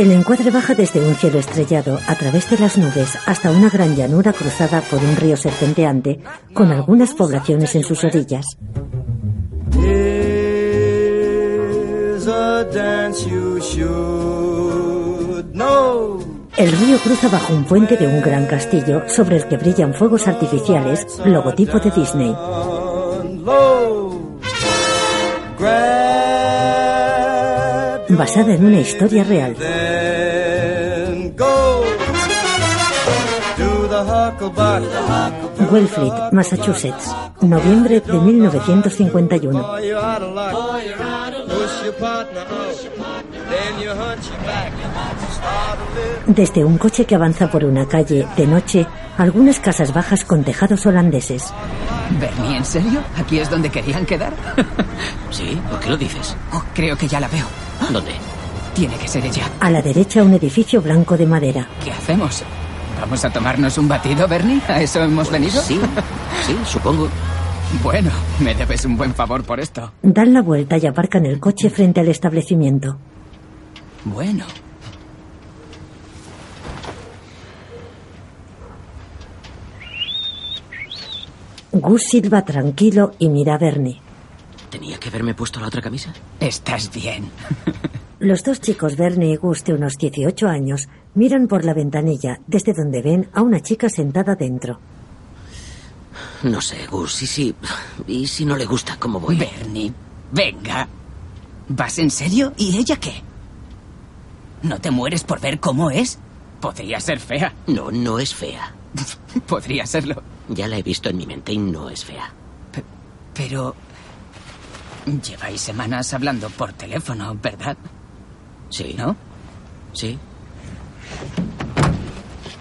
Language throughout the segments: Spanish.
El encuadre baja desde un cielo estrellado a través de las nubes hasta una gran llanura cruzada por un río serpenteante con algunas poblaciones en sus orillas. El río cruza bajo un puente de un gran castillo sobre el que brillan fuegos artificiales, logotipo de Disney. Basada en una historia real. Wellfleet, Massachusetts, noviembre de 1951. Boy, you oughta like push your partner out, then you hunch your back, start a little. Desde un coche que avanza por una calle, de noche, algunas casas bajas con tejados holandeses. Bernie, ¿en serio? ¿Aquí es donde querían quedar? ¿Sí? ¿Por qué lo dices? Oh, creo que ya la veo. ¿Dónde? Tiene que ser ella. A la derecha, un edificio blanco de madera. ¿Qué hacemos? ¿Vamos a tomarnos un batido, Bernie? ¿A eso hemos venido? Sí, sí, supongo. Bueno, me debes un buen favor por esto. Dan la vuelta y aparcan el coche frente al establecimiento. Bueno. Gus silba tranquilo y mira a Bernie. ¿Tenía que haberme puesto la otra camisa? Estás bien. Los dos chicos, Bernie y Gus, de unos 18 años, miran por la ventanilla, desde donde ven a una chica sentada dentro. No sé, Gus, y si... ¿Y si no le gusta cómo voy? Bernie, venga. ¿Vas en serio? ¿Y ella qué? ¿No te mueres por ver cómo es? Podría ser fea. No, no es fea. Podría serlo. Ya la he visto en mi mente y no es fea. Pe- pero... Lleváis semanas hablando por teléfono, ¿verdad? Sí. ¿No? Sí.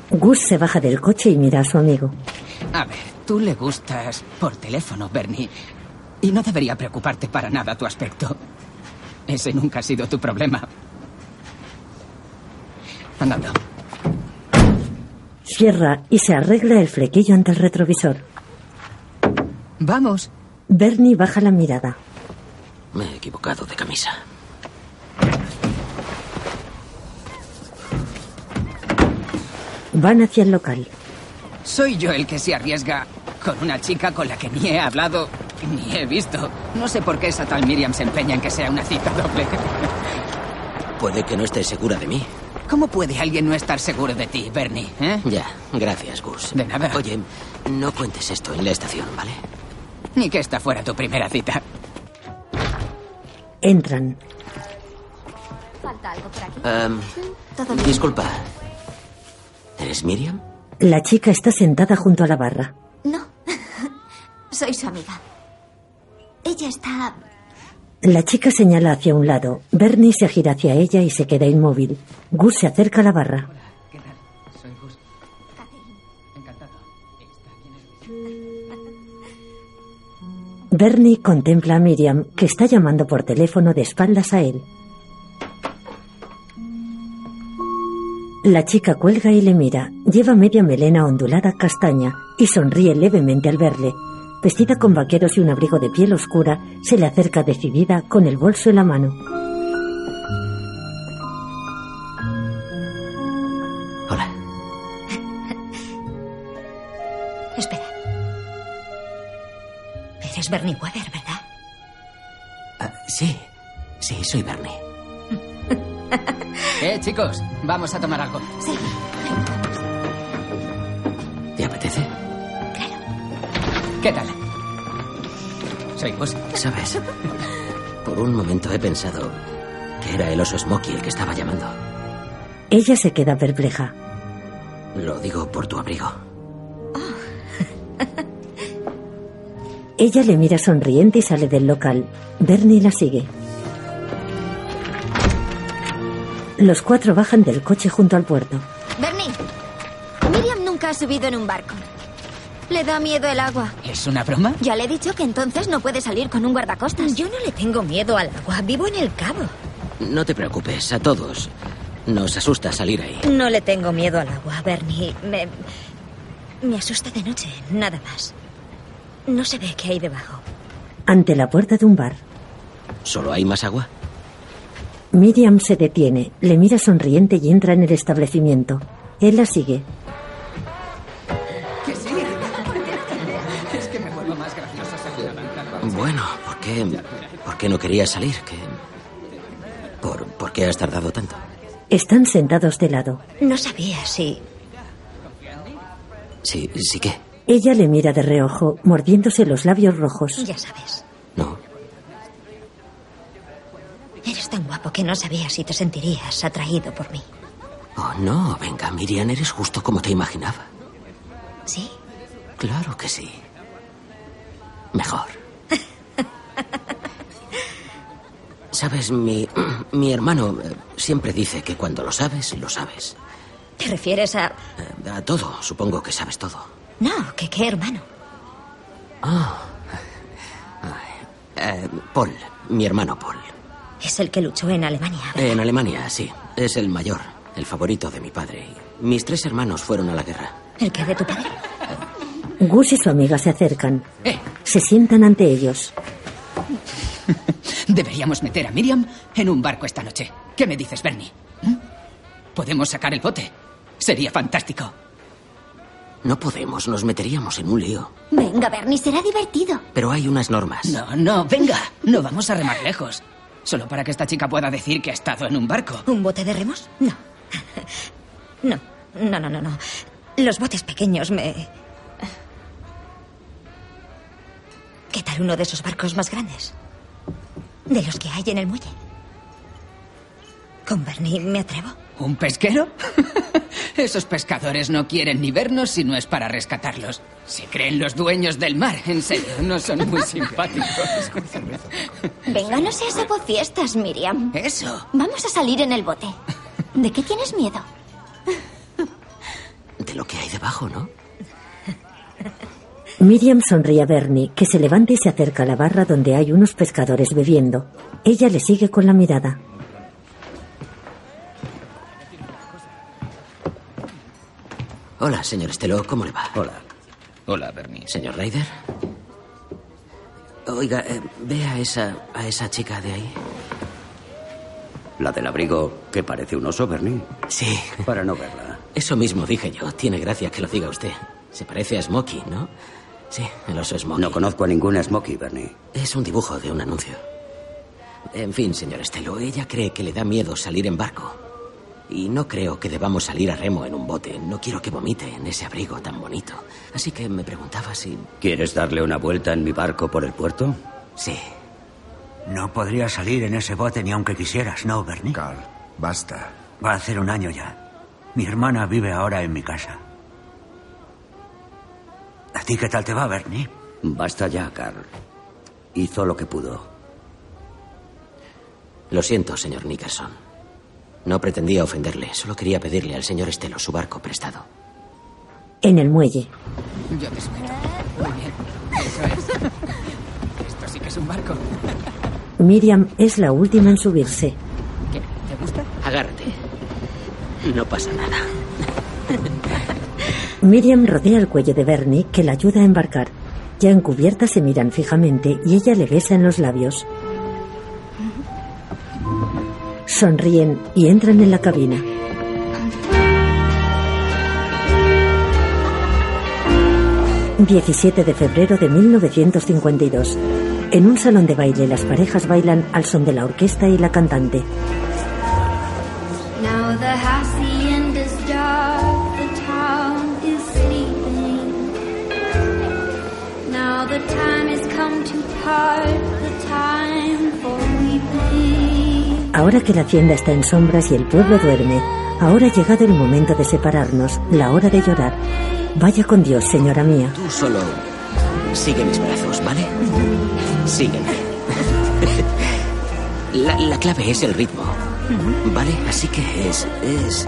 Gus se baja del coche y mira a su amigo. A ver, tú le gustas por teléfono, Bernie. Y no debería preocuparte para nada tu aspecto. Ese nunca ha sido tu problema. Andando. Cierra y se arregla el flequillo ante el retrovisor. Vamos. Bernie baja la mirada. Me he equivocado de camisa. Van hacia el local. Soy yo el que se arriesga con una chica con la que ni he hablado ni he visto. No sé por qué esa tal Miriam se empeña en que sea una cita doble. Puede que no esté segura de mí. ¿Cómo puede alguien no estar seguro de ti, Bernie? ¿eh? Ya, gracias, Gus. De nada. Oye, no cuentes esto en la estación, ¿vale? Ni que esta fuera tu primera cita. Entran. ¿Falta algo por aquí? Em, Todo bien. disculpa. ¿Eres Miriam? La chica está sentada junto a la barra. No. Soy su amiga. Ella está... La chica señala hacia un lado. Bernie se gira hacia ella y se queda inmóvil. Gus se acerca a la barra. Bernie contempla a Miriam, que está llamando por teléfono de espaldas a él. La chica cuelga y le mira. Lleva media melena ondulada castaña y sonríe levemente al verle. Vestida con vaqueros y un abrigo de piel oscura, se le acerca decidida con el bolso en la mano. Eres Bernie Weather, ¿verdad? Ah, sí, sí, soy Bernie. Eh, chicos, vamos a tomar algo. Sí. ¿Te apetece? ¿Qué tal? Soy Gus. ¿Sabes? Por un momento he pensado que era el oso Smokey el que estaba llamando. Ella se queda perpleja. Lo digo por tu abrigo. Ella le mira sonriente y sale del local. Bernie la sigue. Los cuatro bajan del coche junto al puerto. Bernie. Miriam nunca ha subido en un barco. Le da miedo el agua. ¿Es una broma? Ya le he dicho que entonces no puede salir con un guardacostas. Yo no le tengo miedo al agua. Vivo en el cabo. No te preocupes, a todos nos asusta salir ahí. No le tengo miedo al agua, Bernie. Me. Me asusta de noche, nada más. No se ve qué hay debajo. Ante la puerta de un bar. ¿Solo hay más agua? Miriam se detiene, le mira sonriente y entra en el establecimiento. Él la sigue. Que sí. Es que me vuelvo más graciosa. Bueno, ¿por qué, ¿por qué no querías salir? ¿Qué, por, ¿Por qué has tardado tanto? Están sentados de lado. No sabía si... Sí, sí que. Ella le mira de reojo, mordiéndose los labios rojos. Ya sabes. No. Eres tan guapo que no sabía si te sentirías atraído por mí. Oh, no, venga, Miriam, eres justo como te imaginaba. ¿Sí? Claro que sí. Mejor. Sabes, mi, mi hermano eh, siempre dice que cuando lo sabes, lo sabes. ¿Te refieres a...? Eh, A todo, supongo que sabes todo. No, que qué hermano. Eh, Paul, mi hermano Paul. Es el que luchó en Alemania. En Alemania, sí. Es el mayor, el favorito de mi padre. Mis tres hermanos fueron a la guerra. ¿El que de tu padre? Gus y su amiga se acercan. Eh, Se sientan ante ellos. deberíamos meter a Miriam en un barco esta noche. ¿Qué me dices, Bernie? ¿Mm? ¿Podemos sacar el bote? Sería fantástico. No podemos, nos meteríamos en un lío. Venga, Bernie, será divertido. Pero hay unas normas. No, no, venga. No vamos a remar lejos. Solo para que esta chica pueda decir que ha estado en un barco. ¿Un bote de remos? No. No, no, no, no, no. Los botes pequeños me... ¿Qué tal uno de esos barcos más grandes? De los que hay en el muelle. Con Bernie me atrevo. ¿Un pesquero? Esos pescadores no quieren ni vernos si no es para rescatarlos. Se creen los dueños del mar, en serio, no son muy simpáticos. Venga, no seas fiestas, Miriam. Eso. Vamos a salir en el bote. ¿De qué tienes miedo? De lo que hay debajo, ¿no? Miriam sonríe a Bernie, que se levanta y se acerca a la barra donde hay unos pescadores bebiendo. Ella le sigue con la mirada. Hola, señor Estelo, ¿cómo le va? Hola. Hola, Bernie. Señor Ryder. Oiga, eh, ve a esa, a esa chica de ahí. La del abrigo que parece un oso, Bernie. Sí, Para no verla. eso mismo dije yo. Tiene gracia que lo diga usted. Se parece a Smokey, ¿no? Sí, el oso Smokey. No conozco a ninguna Smokey, Bernie. Es un dibujo de un anuncio. En fin, señor Estelo, ella cree que le da miedo salir en barco. Y no creo que debamos salir a remo en un bote. No quiero que vomite en ese abrigo tan bonito. Así que me preguntaba si... ¿Quieres darle una vuelta en mi barco por el puerto? Sí. No podría salir en ese bote ni aunque quisieras, ¿no, Bernie? Carl, basta. Va a hacer un año ya. Mi hermana vive ahora en mi casa. ¿A ti qué tal te va, Bernie? Basta ya, Carl. Hizo lo que pudo. Lo siento, señor Nickerson. No pretendía ofenderle. Solo quería pedirle al señor Estelo su barco prestado. En el muelle. Yo te espero. Muy bien. Eso es. Esto sí que es un barco. Miriam es la última en subirse. ¿Qué? ¿Te gusta? Agárrate. No pasa nada. Miriam rodea el cuello de Bernie, que la ayuda a embarcar. Ya en cubierta se miran fijamente y ella le besa en los labios. Sonríen y entran en la cabina. ...17 de febrero de 1952... En un salón de baile las parejas bailan al son de la orquesta y la cantante. Now the Ahora que la hacienda está en sombras y el pueblo duerme, ahora ha llegado el momento de separarnos, la hora de llorar. Vaya con Dios, señora mía. Tú solo sigue mis brazos, ¿vale? Sígueme. La, la clave es el ritmo, ¿vale? Así que es, es...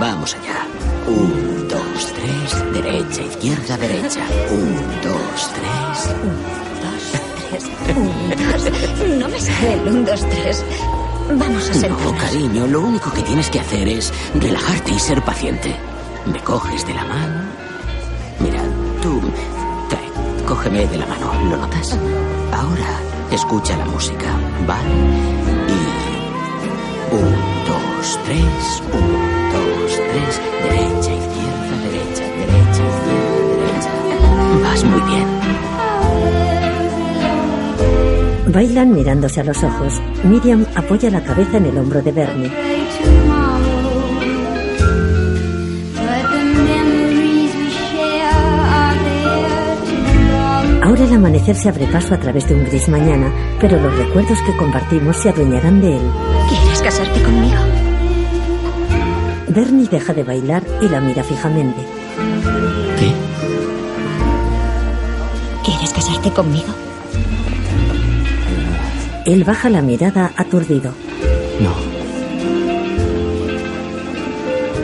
Vamos allá. Un, dos, tres, derecha, izquierda, derecha. Un, dos, tres. Dos, tres, un, dos. No me sale el un, dos, tres. Vamos a No, sentarnos. cariño, lo único que tienes que hacer es relajarte y ser paciente. Me coges de la mano. Mira, tú... Trae, cógeme de la mano, ¿lo notas? Ahora, escucha la música, ¿vale? Y... tres. Un, dos, tres. Derecha, izquierda, derecha, derecha, izquierda, derecha. Vas muy bien. Bailan mirándose a los ojos. Miriam apoya la cabeza en el hombro de Bernie. Ahora el amanecer se abre paso a través de un gris mañana, pero los recuerdos que compartimos se adueñarán de él. ¿Quieres casarte conmigo? Bernie deja de bailar y la mira fijamente. ¿Qué? ¿Quieres casarte conmigo? Él baja la mirada aturdido. No.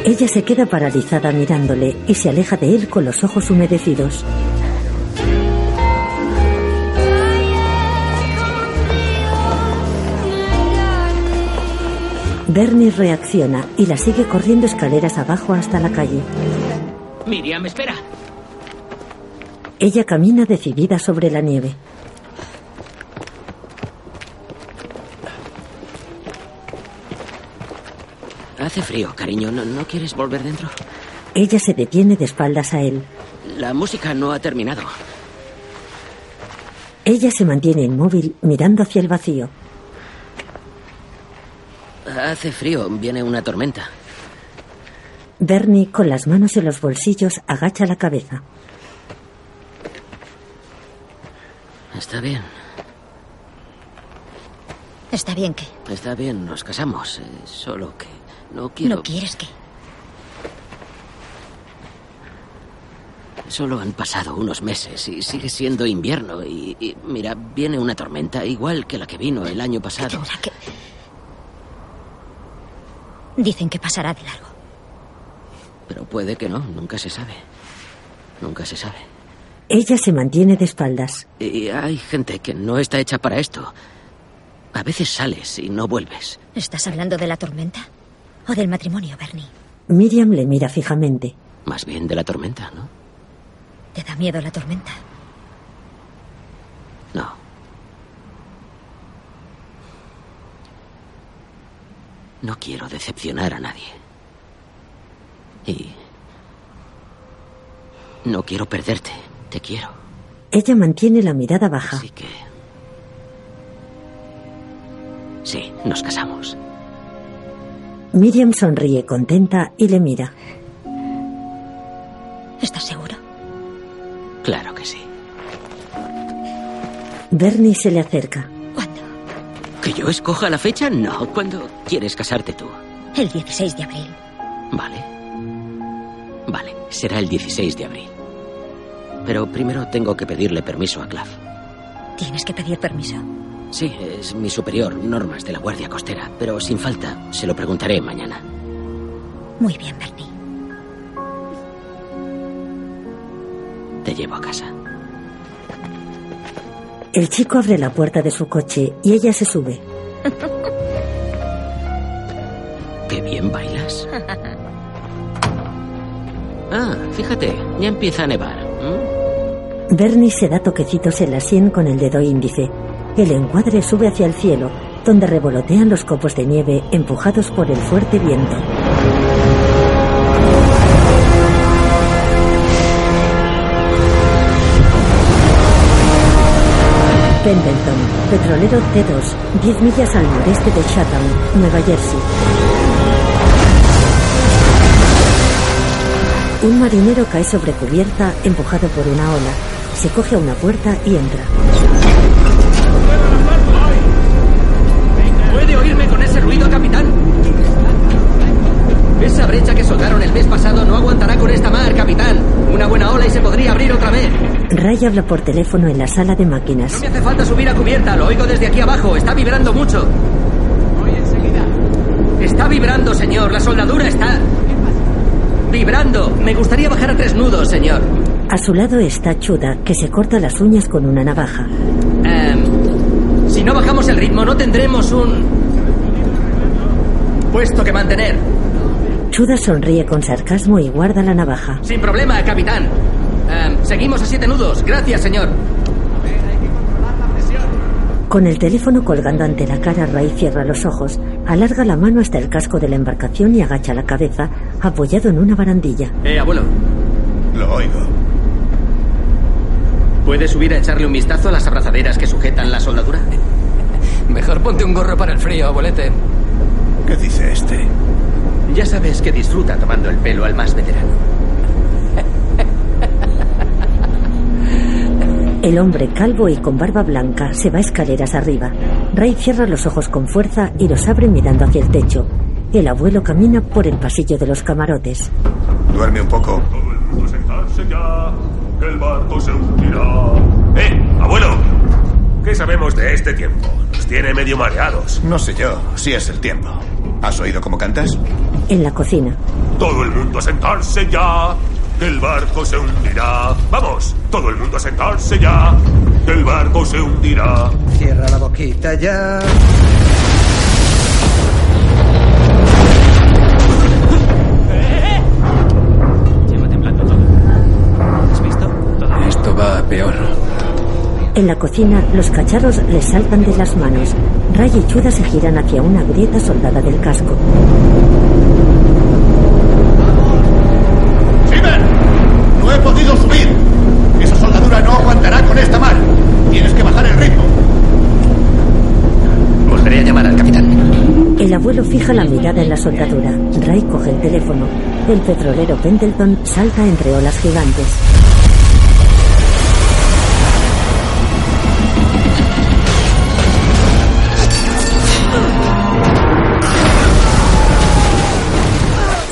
Ella se queda paralizada mirándole y se aleja de él con los ojos humedecidos. Bernie reacciona y la sigue corriendo escaleras abajo hasta la calle. Miriam, espera. Ella camina decidida sobre la nieve. Hace frío, cariño. ¿No, no quieres volver dentro? Ella se detiene de espaldas a él. La música no ha terminado. Ella se mantiene inmóvil mirando hacia el vacío. Hace frío. Viene una tormenta. Bernie, con las manos en los bolsillos, agacha la cabeza. Está bien. Está bien que. Está bien, nos casamos. eh, solo que no quiero. ¿No quieres que? Solo han pasado unos meses y sigue siendo invierno. Y, y mira, viene una tormenta igual que la que vino el año pasado. Que. Dicen que pasará de largo. Pero puede que no, nunca se sabe. Nunca se sabe. Ella se mantiene de espaldas. Y hay gente que no está hecha para esto. A veces sales y no vuelves. ¿Estás hablando de la tormenta? ¿O del matrimonio, Bernie? Miriam le mira fijamente. Más bien de la tormenta, ¿no? ¿Te da miedo la tormenta? No. No quiero decepcionar a nadie. Y... No quiero perderte. Te quiero. Ella mantiene la mirada baja. Así que... Sí, nos casamos. Miriam sonríe contenta y le mira. ¿Estás seguro? Claro que sí. Bernie se le acerca. ¿Cuándo? ¿Que yo escoja la fecha? No. ¿Cuándo quieres casarte tú? El 16 de abril. Vale. Vale, será el 16 de abril. Pero primero tengo que pedirle permiso a Clav. Tienes que pedir permiso. Sí, es mi superior, normas de la Guardia Costera, pero sin falta, se lo preguntaré mañana. Muy bien, Bernie. Te llevo a casa. El chico abre la puerta de su coche y ella se sube. Qué bien bailas. Ah, fíjate, ya empieza a nevar. ¿m? Bernie se da toquecitos en la sien con el dedo índice. El encuadre sube hacia el cielo, donde revolotean los copos de nieve empujados por el fuerte viento. Pendleton, petrolero T2, 10 millas al noreste de Chatham, Nueva Jersey. Un marinero cae sobre cubierta, empujado por una ola. Se coge a una puerta y entra. Esa brecha que soldaron el mes pasado no aguantará con esta mar, capitán. Una buena ola y se podría abrir otra vez. Ray habla por teléfono en la sala de máquinas. No me hace falta subir a cubierta, lo oigo desde aquí abajo. Está vibrando mucho. Voy enseguida. Está vibrando, señor. La soldadura está. Vibrando. Me gustaría bajar a tres nudos, señor. A su lado está Chuda, que se corta las uñas con una navaja. Em, si no bajamos el ritmo, no tendremos un. puesto que mantener. Chuda sonríe con sarcasmo y guarda la navaja. Sin problema, capitán. Em, seguimos a siete nudos. Gracias, señor. Con el teléfono colgando ante la cara, Ray cierra los ojos, alarga la mano hasta el casco de la embarcación y agacha la cabeza, apoyado en una barandilla. Eh, abuelo. Lo oigo. ¿Puedes subir a echarle un vistazo a las abrazaderas que sujetan la soldadura? Mejor ponte un gorro para el frío, abuelete. ¿Qué dice este? Ya sabes que disfruta tomando el pelo al más veterano. El hombre calvo y con barba blanca se va escaleras arriba. Ray cierra los ojos con fuerza y los abre mirando hacia el techo. El abuelo camina por el pasillo de los camarotes. Duerme un poco. Todo el mundo sentarse ya, que el barco se hundirá. ¡Eh, abuelo! ¿Qué sabemos de este tiempo? Nos tiene medio mareados. No sé yo si es el tiempo. ¿Has oído cómo cantas? En la cocina. Todo el mundo a sentarse ya, el barco se hundirá. Vamos, todo el mundo a sentarse ya, el barco se hundirá. Cierra la boquita ya. Esto va a peor. En la cocina, los cacharros les saltan de las manos. Ray y Chuda se giran hacia una grieta soldada del casco. ¡Silver! ¡No he podido subir! Esa soldadura no aguantará con esta mar. Tienes que bajar el ritmo. Volveré a llamar al capitán. El abuelo fija la mirada en la soldadura. Ray coge el teléfono. El petrolero Pendleton salta entre olas gigantes.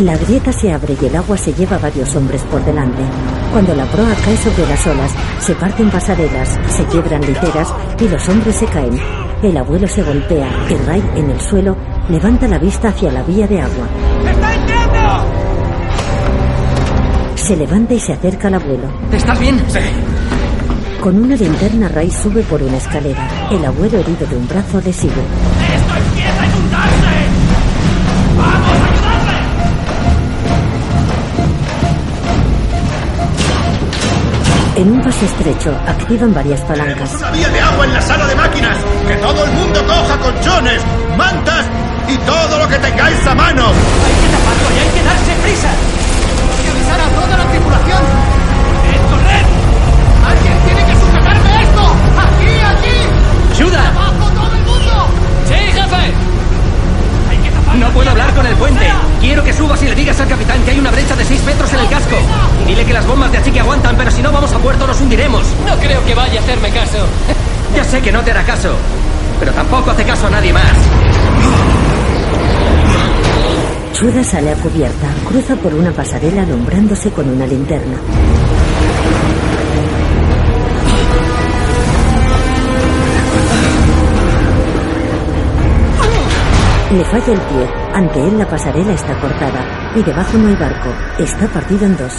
La grieta se abre y el agua se lleva a varios hombres por delante. Cuando la proa cae sobre las olas, se parten pasarelas, se quiebran literas y los hombres se caen. El abuelo se golpea y Ray, en el suelo, levanta la vista hacia la vía de agua. ¡Está entrando! Se levanta y se acerca al abuelo. ¿Estás bien? Sí. Con una linterna, Ray sube por una escalera. El abuelo herido de un brazo le sigue. ¡Esto empieza En un paso estrecho, activan varias palancas. Una vía de agua en la sala de máquinas. Que todo el mundo coja colchones, mantas y todo lo que tengáis a mano. ¡Hay que taparlo y hay que tampoco hace caso a nadie más. Chuda sale a cubierta, cruza por una pasarela alumbrándose con una linterna. Le falla el pie. Ante él la pasarela está cortada y debajo no hay barco. Está partido en dos.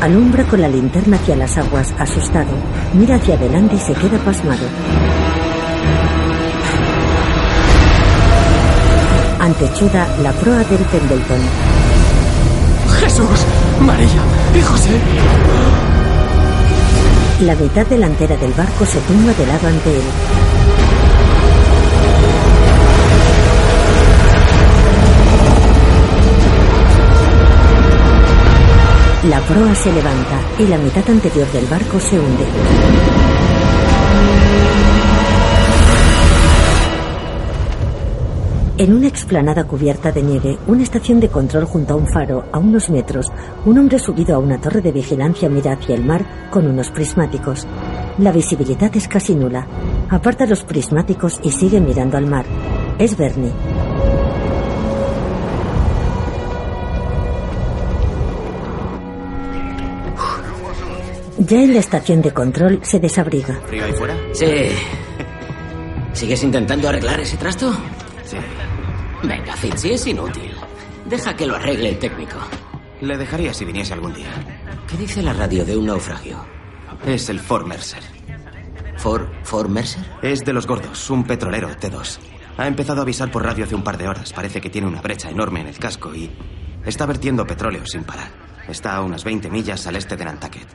Alumbra con la linterna hacia las aguas, asustado. Mira hacia adelante y se queda pasmado. Ante Chuda, la proa del Pendleton. Jesús, María y José. La mitad delantera del barco se tumba de lado ante él. La proa se levanta y la mitad anterior del barco se hunde. En una explanada cubierta de nieve, una estación de control junto a un faro, a unos metros, un hombre subido a una torre de vigilancia mira hacia el mar con unos prismáticos. La visibilidad es casi nula. Aparta los prismáticos y sigue mirando al mar. Es Bernie. Ya en la estación de control se desabriga. ¿Frío ahí fuera? Sí. ¿Sigues intentando arreglar ese trasto? Sí. Venga, Fitzy, es inútil. Deja que lo arregle el técnico. Le dejaría si viniese algún día. ¿Qué dice la radio de un naufragio? Es el Fort Mercer. ¿For, For Mercer? Es de los gordos, un petrolero T2. Ha empezado a avisar por radio hace un par de horas. Parece que tiene una brecha enorme en el casco y está vertiendo petróleo sin parar. Está a unas 20 millas al este de Nantucket.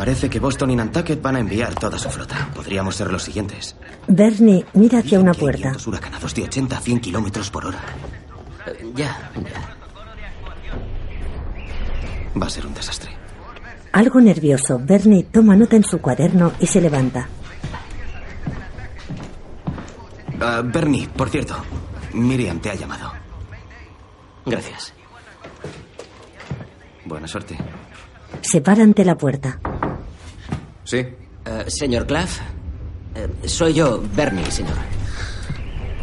Parece que Boston y Nantucket van a enviar toda su flota. Podríamos ser los siguientes. Bernie mira hacia una puerta. Vientos huracanados de 80 a 100 kilómetros por hora. Eh, Ya, ya. Va a ser un desastre. Algo nervioso, Bernie toma nota en su cuaderno y se levanta. Ah, Bernie, por cierto, Miriam te ha llamado. Gracias. Buena suerte. Se para ante la puerta. Sí. Eh, señor Claff, eh, soy yo, Bernie, señor.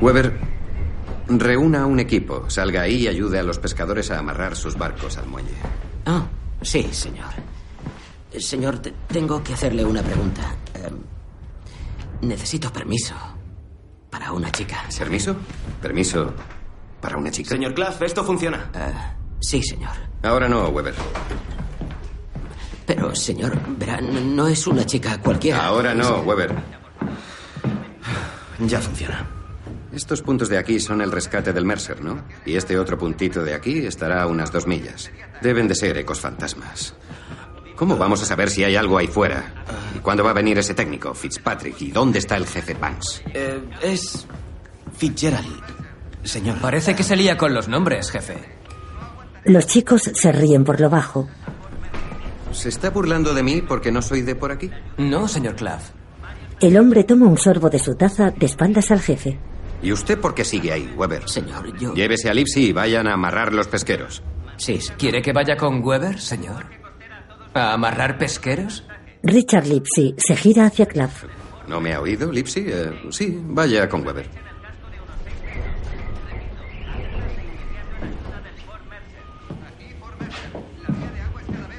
Weber, reúna un equipo, salga ahí y ayude a los pescadores a amarrar sus barcos al muelle. Ah, sí, señor. Eh, Señor, te- tengo que hacerle una pregunta. Necesito permiso para una chica. ¿Permiso? ¿Permiso para una chica? Señor Claff, esto funciona. Sí, señor. Ahora no, Weber. Pero, señor, verá, no- no es una chica cualquiera. Ahora no, Weber. Ya funciona. Estos puntos de aquí son el rescate del Mercer, ¿no? Y este otro puntito de aquí estará a unas dos millas. Deben de ser ecos fantasmas. ¿Cómo vamos a saber si hay algo ahí fuera? ¿Y cuándo va a venir ese técnico, Fitzpatrick? ¿Y dónde está el jefe Banks? Eh, es Fitzgerald, señor. Parece que se lía con los nombres, jefe. Los chicos se ríen por lo bajo. ¿Se está burlando de mí porque no soy de por aquí? No, señor Claff. El hombre toma un sorbo de su taza de espaldas al jefe. ¿Y usted por qué sigue ahí, Weber? Señor, yo... Llévese a Lipsy y vayan a amarrar los pesqueros. Sí, ¿Quiere que vaya con Weber, señor? ¿A amarrar pesqueros? Richard Lipsy se gira hacia Claff. ¿No me ha oído, Lipsy? Eh, sí, vaya con Weber.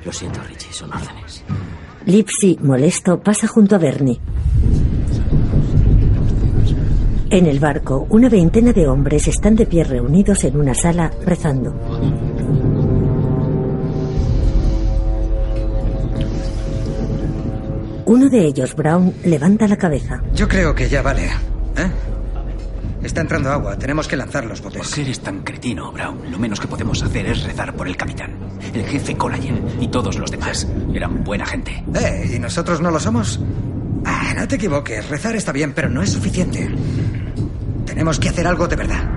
Lo siento, Richie, son órdenes. Lipsy, molesto, pasa junto a Bernie. En el barco, una veintena de hombres están de pie reunidos en una sala rezando. Uno de ellos, Brown, levanta la cabeza. Yo creo que ya vale. ¿Eh? Está entrando agua. Tenemos que lanzar los botes. ¿Por qué eres tan cretino, Brown? Lo menos que podemos hacer es rezar por el capitán, el jefe Colayen y todos los demás. Eran buena gente. ¿Eh? ¿Y nosotros no lo somos? Ah, no te equivoques. Rezar está bien, pero no es suficiente. Tenemos que hacer algo de verdad.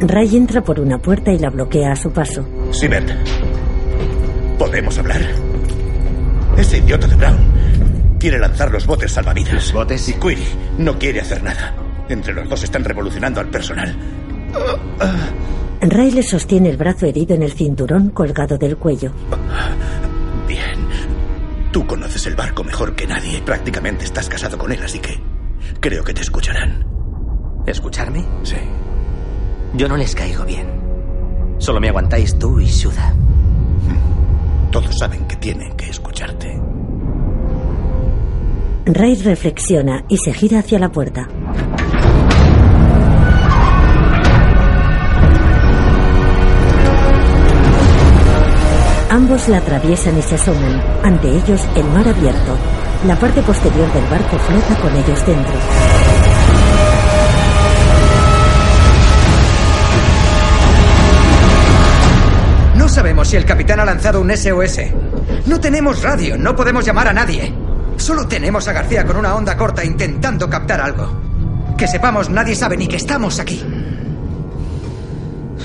Ray entra por una puerta y la bloquea a su paso. Sibert, ¿podemos hablar? Ese idiota de Brown quiere lanzar los botes salvavidas. ¿Botes? Y Query no quiere hacer nada. Entre los dos están revolucionando al personal. Ray le sostiene el brazo herido en el cinturón colgado del cuello. Bien. Tú conoces el barco mejor que nadie. Prácticamente estás casado con él, así que creo que te escucharán. ¿Escucharme? Sí. Yo no les caigo bien. Solo me aguantáis tú y Suda. Todos saben que tienen que escucharte. Ray reflexiona y se gira hacia la puerta. Ambos la atraviesan y se asoman. Ante ellos, el mar abierto. La parte posterior del barco flota con ellos dentro. No sabemos si el capitán ha lanzado un SOS. No tenemos radio, no podemos llamar a nadie. Solo tenemos a García con una onda corta intentando captar algo. Que sepamos, nadie sabe ni que estamos aquí.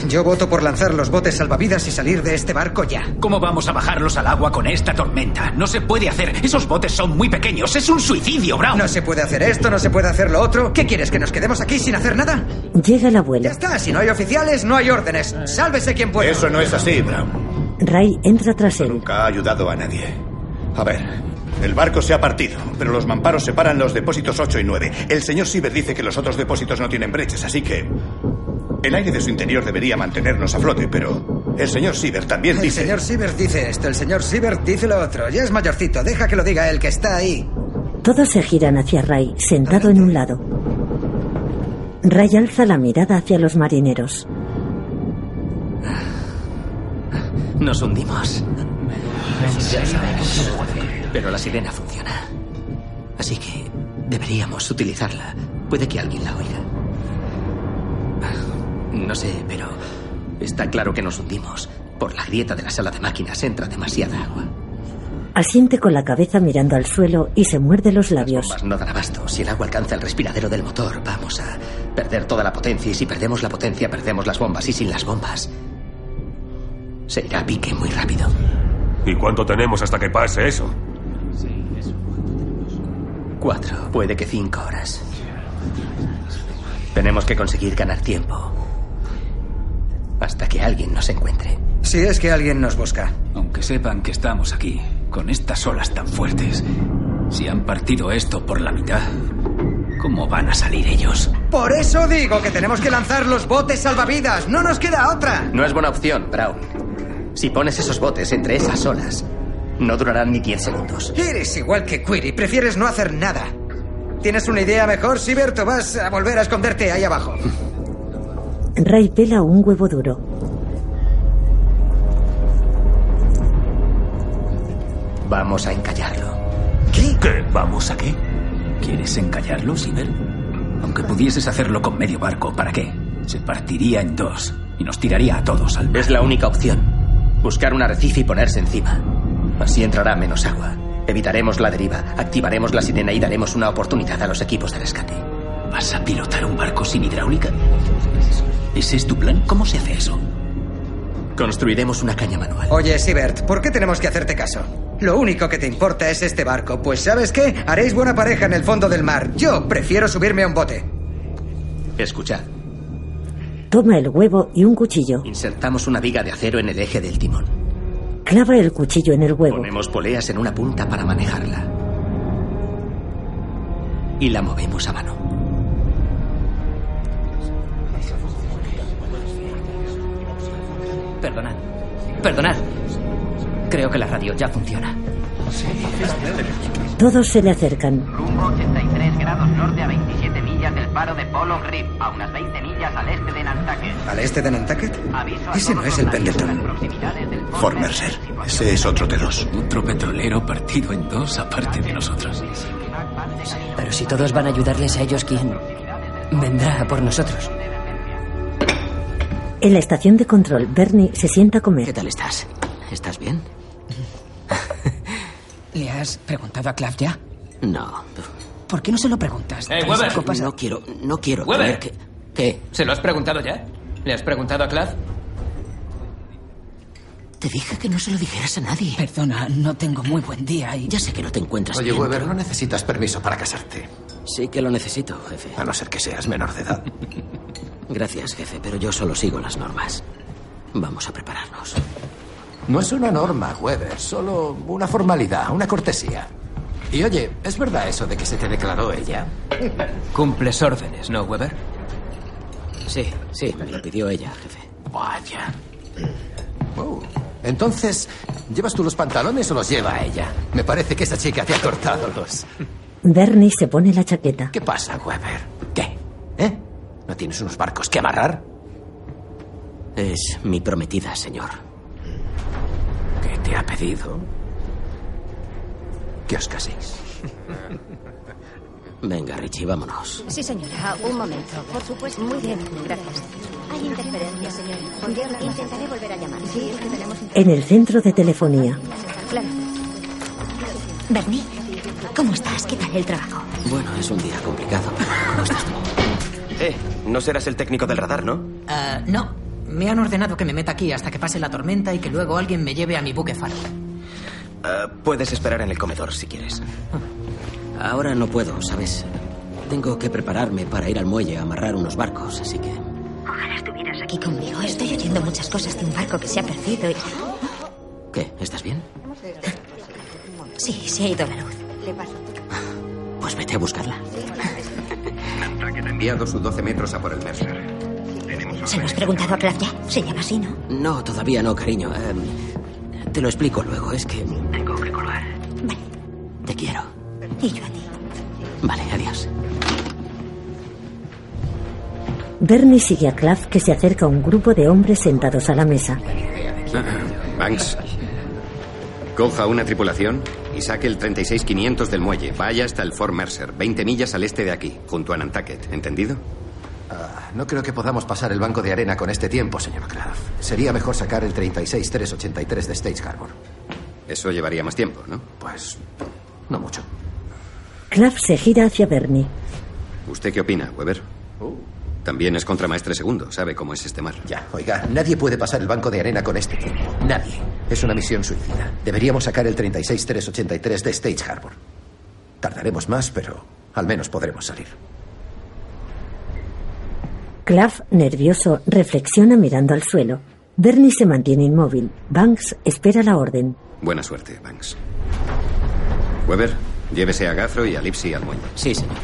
Yo voto por lanzar los botes salvavidas y salir de este barco ya. ¿Cómo vamos a bajarlos al agua con esta tormenta? No se puede hacer. Esos botes son muy pequeños. Es un suicidio, Brown. No se puede hacer esto, no se puede hacer lo otro. ¿Qué quieres? ¿Que nos quedemos aquí sin hacer nada? Llega el abuelo. Ya está, si no hay oficiales, no hay órdenes. Sálvese quien pueda. Eso no es así, Brown. Ray entra tras él. Nunca ha ayudado a nadie. A ver, el barco se ha partido, pero los mamparos separan los depósitos 8 y 9. El señor Siever dice que los otros depósitos no tienen brechas, así que el aire de su interior debería mantenernos a flote, pero el señor Siever también El dice... señor Siebert dice esto, el señor Siebert dice lo otro. Ya es mayorcito, deja que lo diga él, que está ahí. Todos se giran hacia Ray, sentado en un lado. Ray alza la mirada hacia los marineros. Nos hundimos. Pero la sirena funciona. Así que deberíamos utilizarla. Puede que alguien la oiga. No sé, pero está claro que nos hundimos. Por la grieta de la sala de máquinas entra demasiada agua. Asiente con la cabeza mirando al suelo y se muerde los labios. Bombas no dan abasto. Si el agua alcanza el respiradero del motor, vamos a perder toda la potencia. Y si perdemos la potencia, perdemos las bombas. Y sin las bombas, se irá a pique muy rápido. ¿Y cuánto tenemos hasta que pase eso? Cuatro, puede que cinco horas. Tenemos que conseguir ganar tiempo. Hasta que alguien nos encuentre. Si es que alguien nos busca. Aunque sepan que estamos aquí, con estas olas tan fuertes, si han partido esto por la mitad, ¿cómo van a salir ellos? Por eso digo que tenemos que lanzar los botes salvavidas. No nos queda otra. No es buena opción, Brown. Si pones esos botes entre esas olas, no durarán ni 10 segundos. Eres igual que Query. Prefieres no hacer nada. ¿Tienes una idea mejor, Sibert, o vas a volver a esconderte ahí abajo? Ray pela un huevo duro. Vamos a encallarlo. ¿Qué? ¿Qué? ¿Vamos a qué? ¿Quieres encallarlo, Siber? Aunque pudieses hacerlo con medio barco, ¿para qué? Se partiría en dos y nos tiraría a todos al mar. Es la única opción. Buscar un arrecife y ponerse encima. Así entrará menos agua. Evitaremos la deriva, activaremos la sirena y daremos una oportunidad a los equipos de rescate. ¿Vas a pilotar un barco sin hidráulica? ¿Ese es tu plan? ¿Cómo se hace eso? Construiremos una caña manual. Oye, Sibert, ¿por qué tenemos que hacerte caso? Lo único que te importa es este barco. Pues ¿sabes qué? Haréis buena pareja en el fondo del mar. Yo prefiero subirme a un bote. Escuchad. Toma el huevo y un cuchillo. Insertamos una viga de acero en el eje del timón. Clava el cuchillo en el huevo. Ponemos poleas en una punta para manejarla. Y la movemos a mano. Perdonad. Perdonad. Creo que la radio ya funciona. Todos se le acercan. Rumbo 83 grados norte a 27 del faro de Polo Grip, a unas 20 millas al este de Nantucket. ¿Al este de Nantucket? Aviso Ese no es el Pendleton. Fort Mercer. Ese es otro T2. Otro petrolero partido en dos aparte de nosotros. Pero si todos van a ayudarles a ellos, ¿quién vendrá a por nosotros? En la estación de control, Bernie se sienta a comer. ¿Qué tal estás? ¿Estás bien? ¿Le has preguntado a Clav ya? No. ¿Por qué no se lo preguntas? Eh, Weber. copas No quiero, no quiero Weber. que... ¿Qué? ¿Se lo has preguntado ya? ¿Le has preguntado a Clav? Te dije que no se lo dijeras a nadie. Perdona, no tengo muy buen día y... Ya sé que no te encuentras Oye, bien, Weber, pero- no necesitas permiso para casarte. Sí que lo necesito, jefe. A no ser que seas menor de edad. Gracias, jefe, pero yo solo sigo las normas. Vamos a prepararnos. No es una norma, Weber, solo una formalidad, una cortesía. Y oye, ¿es verdad eso de que se te declaró ella? Cumples órdenes, ¿no, Weber? Sí, sí, me lo pidió ella, jefe. Vaya. Oh, Entonces, ¿llevas tú los pantalones o los lleva ella? Me parece que esa chica te ha cortado los... Bernie se pone la chaqueta. ¿Qué pasa, Weber? ¿Qué? ¿Eh? ¿No tienes unos barcos que amarrar? Es mi prometida, señor. ¿Qué te ha pedido? Que os caséis. Venga, Richie, vámonos. Sí, señora, un momento. Por supuesto. Muy bien, gracias. Hay interferencia, señor. Intentaré volver a llamar. Sí, es que tenemos En el centro de telefonía. Claro. Bernie, ¿cómo estás? ¿Qué tal el trabajo? Bueno, es un día complicado, ¿cómo estás tú? Eh, no serás el técnico del radar, ¿no? Ah, no. Me han ordenado que me meta aquí hasta que pase la tormenta y que luego alguien me lleve a mi buque faro. Eh, puedes esperar en el comedor si quieres. Ahora no puedo, ¿sabes? Tengo que prepararme para ir al muelle a amarrar unos barcos, así que... Ojalá estuvieras aquí conmigo. Estoy oyendo muchas cosas de un barco que se ha perdido y... ¿Qué? ¿Estás bien? Sí, se ha ido la luz. Pues vete a buscarla. Nantucket ha enviado sus 12 metros a por el Mercer. ¿Se lo has preguntado a Clav ya? Se llama así, ¿no? No, todavía no, cariño. Em, te lo explico luego. Es que tengo que colgar. Te quiero. Y yo a ti. Vale, adiós. Bernie sigue a Clav que se acerca a un grupo de hombres sentados a la mesa. Banks. Coja una tripulación y saque el 36500 del muelle. Vaya hasta el Fort Mercer, 20 millas al este de aquí, junto a Nantucket. ¿Entendido? Ah, no creo que podamos pasar el banco de arena con este tiempo, señor Kraft. Sería mejor sacar el 36383 de Stage Harbor. Eso llevaría más tiempo, ¿no? Pues no mucho. Clav se gira hacia Bernie. ¿Usted qué opina, Weber? También es contramaestre segundo, sabe cómo es este mar. Ya, oiga, nadie puede pasar el banco de arena con este tiempo. Nadie. Es una misión suicida. Deberíamos sacar el 36383 de Stage Harbor. Tardaremos más, pero al menos podremos salir. Clav, nervioso, reflexiona mirando al suelo. Bernie se mantiene inmóvil. Banks espera la orden. Buena suerte, Banks. Weber, llévese a Gafro y a Lipsy al muelle. Sí, señor.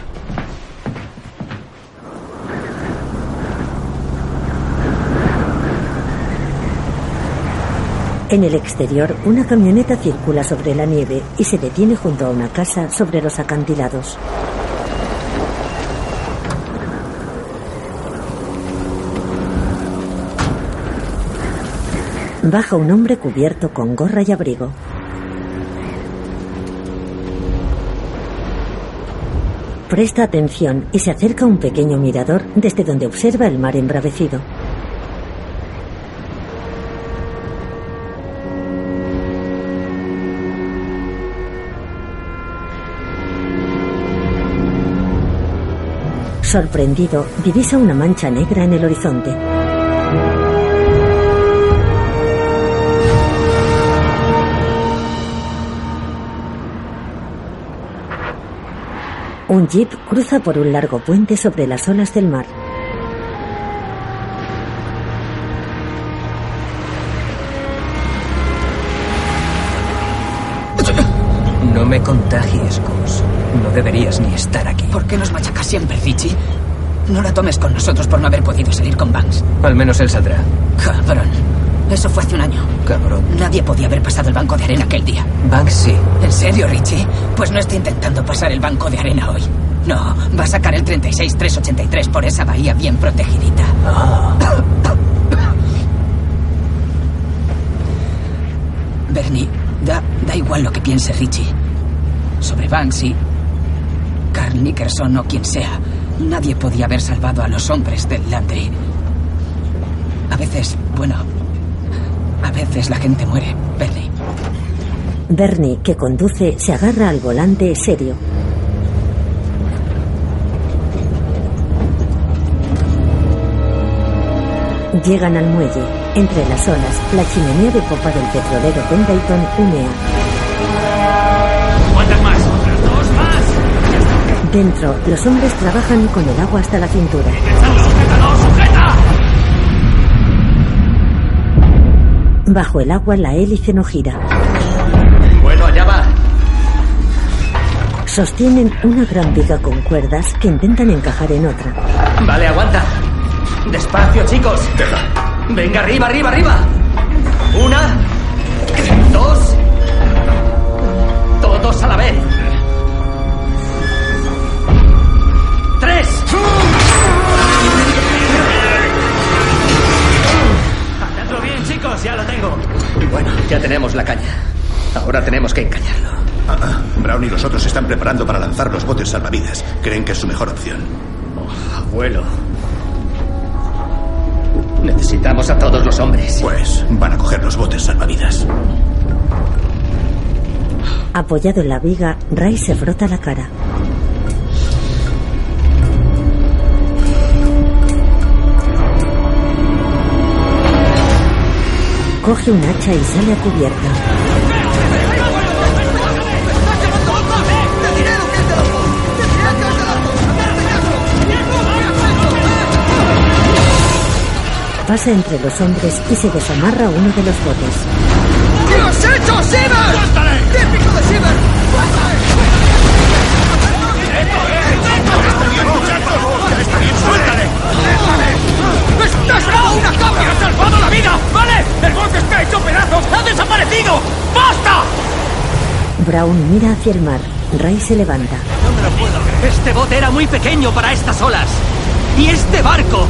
En el exterior, una camioneta circula sobre la nieve y se detiene junto a una casa sobre los acantilados. Baja un hombre cubierto con gorra y abrigo. Presta atención y se acerca a un pequeño mirador desde donde observa el mar embravecido. Sorprendido, divisa una mancha negra en el horizonte. Un jeep cruza por un largo puente sobre las olas del mar. No me contagies, Gus. No deberías ni estar aquí. ¿Por qué nos machacas siempre, Richie? No la tomes con nosotros por no haber podido salir con Banks. Al menos él saldrá. Cabrón. Eso fue hace un año. Cabrón. Nadie podía haber pasado el banco de arena aquel día. Banks sí. ¿En serio, Richie? Pues no está intentando pasar el banco de arena hoy. No, va a sacar el 36383 por esa bahía bien protegidita. Bernie, da, da igual lo que piense Richie. Sobre Banksy, Carl Nickerson o quien sea, nadie podía haber salvado a los hombres del Landry. A veces, bueno, a veces la gente muere, Bernie. Bernie, que conduce, se agarra al volante serio. Llegan al muelle. Entre las olas, la chimenea de popa del petrolero Pendleton humea. ¿Cuántas más? ¡Otras dos más! Dentro, los hombres trabajan con el agua hasta la cintura. ¡Sujétalo, sujeta! Bajo el agua, la hélice no gira. Bueno, allá va. Sostienen una gran viga con cuerdas que intentan encajar en otra. Vale, aguanta. Despacio, chicos. Venga, arriba, arriba, arriba. Una. Dos. Todos a la vez. Bueno, ya tenemos la caña. Ahora tenemos que encañarlo. Ah, ah. Brown y los otros se están preparando para lanzar los botes salvavidas. Creen que es su mejor opción. Abuelo. Necesitamos a todos los hombres. Pues van a coger los botes salvavidas. Apoyado en la viga, Ray se frota la cara. Coge un hacha y sale a cubierta. Pasa entre los hombres y se desamarra uno de los botes. ¿Qué has hecho, Siever? ¡Típico de Siever! ¡Está bien, suéltale! ¡Estás una copia! ¿Vale? ¡El bote está hecho pedazos! ¡Ha desaparecido! ¡Basta! Brown mira hacia el mar. Ray se levanta. Este bote era muy pequeño para estas olas. Y este barco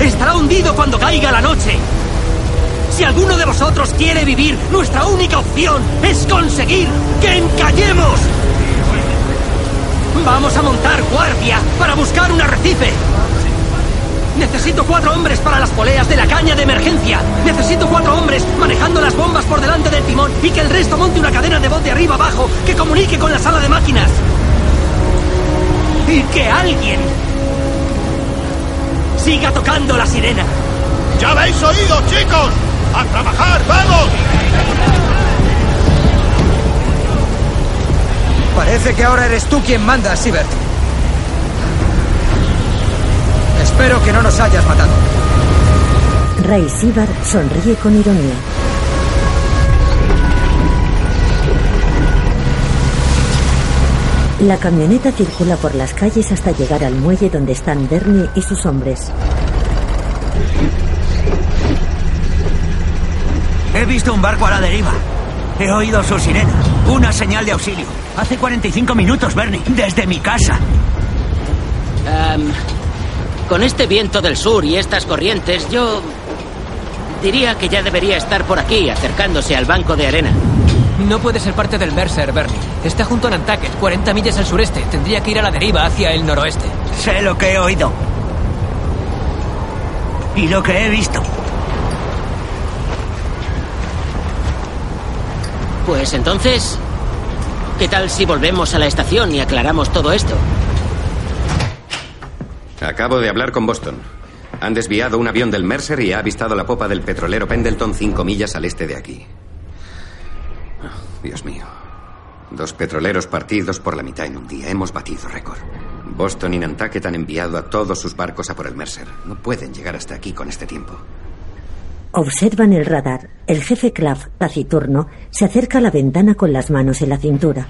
estará hundido cuando caiga la noche. Si alguno de vosotros quiere vivir, nuestra única opción es conseguir que encallemos. Vamos a montar guardia para buscar un arrecife. Necesito cuatro hombres para las poleas de la caña de emergencia. Necesito cuatro hombres manejando las bombas por delante del timón y que el resto monte una cadena de voz de arriba abajo que comunique con la sala de máquinas. Y que alguien siga tocando la sirena. ¡Ya habéis oído, chicos! ¡A trabajar, vamos! Parece que ahora eres tú quien manda, Sibert. Espero que no nos hayas matado. Ray Sibar sonríe con ironía. La camioneta circula por las calles hasta llegar al muelle donde están Bernie y sus hombres. He visto un barco a la deriva. He oído su sirena. Una señal de auxilio. Hace 45 minutos, Bernie. Desde mi casa. Am, con este viento del sur y estas corrientes, yo diría que ya debería estar por aquí, acercándose al banco de arena. No puede ser parte del Mercer, Bernie. Está junto a Nantucket, 40 millas al sureste. Tendría que ir a la deriva hacia el noroeste. Sé lo que he oído. Y lo que he visto. Pues entonces, ¿qué tal si volvemos a la estación y aclaramos todo esto? Acabo de hablar con Boston. Han desviado un avión del Mercer y ha avistado la popa del petrolero Pendleton cinco millas al este de aquí. Oh, Dios mío. Dos petroleros partidos por la mitad en un día. Hemos batido récord. Boston y Nantucket han enviado a todos sus barcos a por el Mercer. No pueden llegar hasta aquí con este tiempo. Observan el radar. El jefe Claff, taciturno, se acerca a la ventana con las manos en la cintura.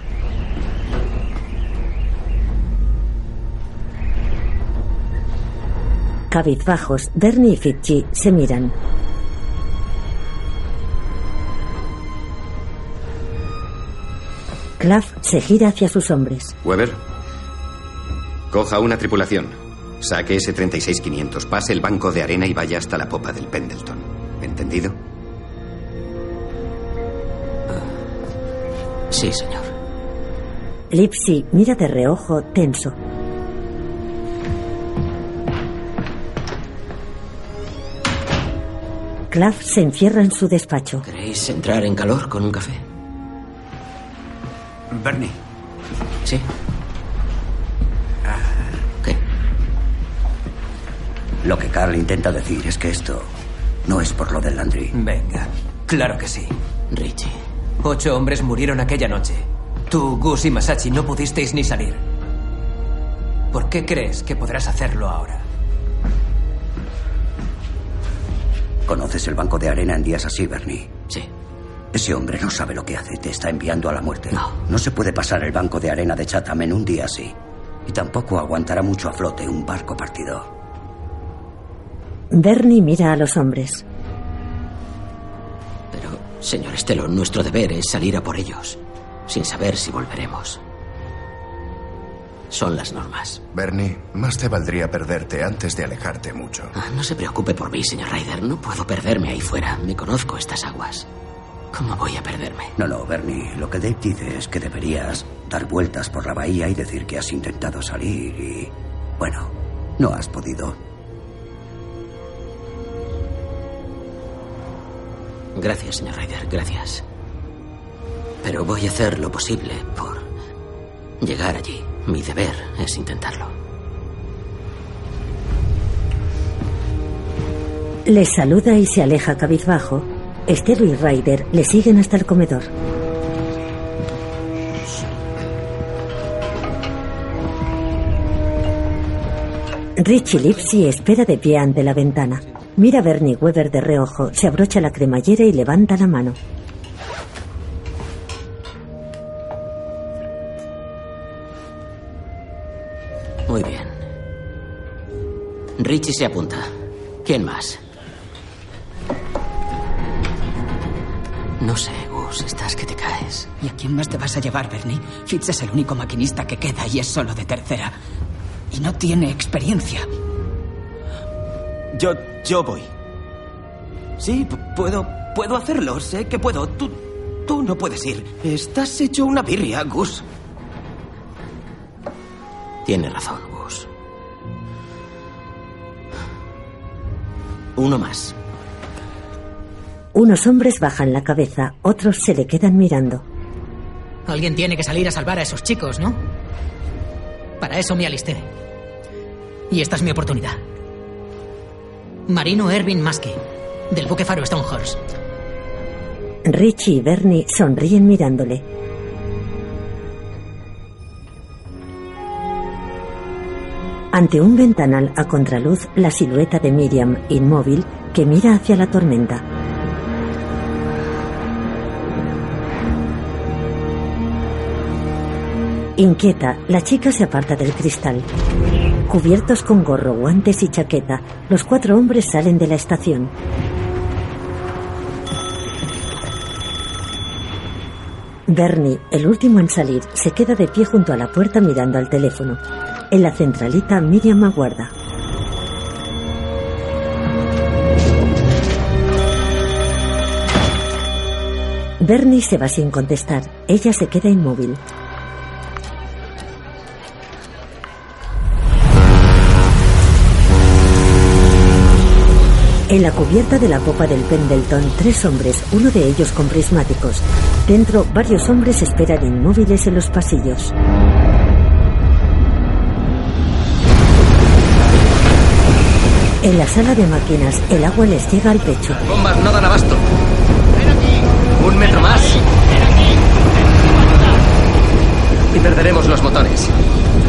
Cabizbajos, Bernie y Fitchi se miran. Claff se gira hacia sus hombres. Weber, coja una tripulación. Saque ese 36500, pase el banco de arena y vaya hasta la popa del Pendleton. ¿Entendido? Sí, señor. Lipsy mira de reojo, tenso. Claff se encierra en su despacho. ¿Queréis entrar en calor con un café? Bernie. Sí. ¿Qué? Lo que Carl intenta decir es que esto no es por lo del Landry. Venga, claro que sí. Richie. Ocho hombres murieron aquella noche. Tú, Gus y Masachi no pudisteis ni salir. ¿Por qué crees que podrás hacerlo ahora? ¿Conoces el banco de arena en días así, Bernie? Sí. Ese hombre no sabe lo que hace. Te está enviando a la muerte. No. No se puede pasar el banco de arena de Chatham en un día así. Y tampoco aguantará mucho a flote un barco partido. Bernie mira a los hombres. Pero, señor Estelo, nuestro deber es salir a por ellos, sin saber si volveremos. Son las normas. Bernie, más te valdría perderte antes de alejarte mucho. Ah, no se preocupe por mí, señor Ryder. No puedo perderme ahí fuera. Me conozco estas aguas. ¿Cómo voy a perderme? No, no, Bernie. Lo que Dave dice es que deberías dar vueltas por la bahía y decir que has intentado salir y... Bueno, no has podido. Gracias, señor Ryder, gracias. Pero voy a hacer lo posible por llegar allí. Mi deber es intentarlo. Les saluda y se aleja cabizbajo. Estero y Ryder le siguen hasta el comedor. Richie Lipsy espera de pie ante la ventana. Mira a Bernie Weber de reojo, se abrocha la cremallera y levanta la mano. Richie se apunta. ¿Quién más? No sé, Gus, estás que te caes. ¿Y a quién más te vas a llevar, Bernie? Fitz es el único maquinista que queda y es solo de tercera. Y no tiene experiencia. Yo, yo voy. Sí, puedo, puedo hacerlo. Sé que puedo. Tú, tú no puedes ir. Estás hecho una birria, Gus. Tiene razón, Uno más. Unos hombres bajan la cabeza, otros se le quedan mirando. Alguien tiene que salir a salvar a esos chicos, ¿no? Para eso me alisté. Y esta es mi oportunidad. Marino Erwin Maskey, del buque faro Stonehorse. Richie y Bernie sonríen mirándole. Ante un ventanal a contraluz, la silueta de Miriam, inmóvil, que mira hacia la tormenta. Inquieta, la chica se aparta del cristal. Cubiertos con gorro, guantes y chaqueta, los cuatro hombres salen de la estación. Bernie, el último en salir, se queda de pie junto a la puerta mirando al teléfono. En la centralita, Miriam aguarda. Bernie se va sin contestar. Ella se queda inmóvil. En la cubierta de la popa del Pendleton, tres hombres, uno de ellos con prismáticos. Dentro, varios hombres esperan inmóviles en los pasillos. En la sala de máquinas, el agua les llega al pecho. Bombas no dan abasto. Un metro más. Y perderemos los motores.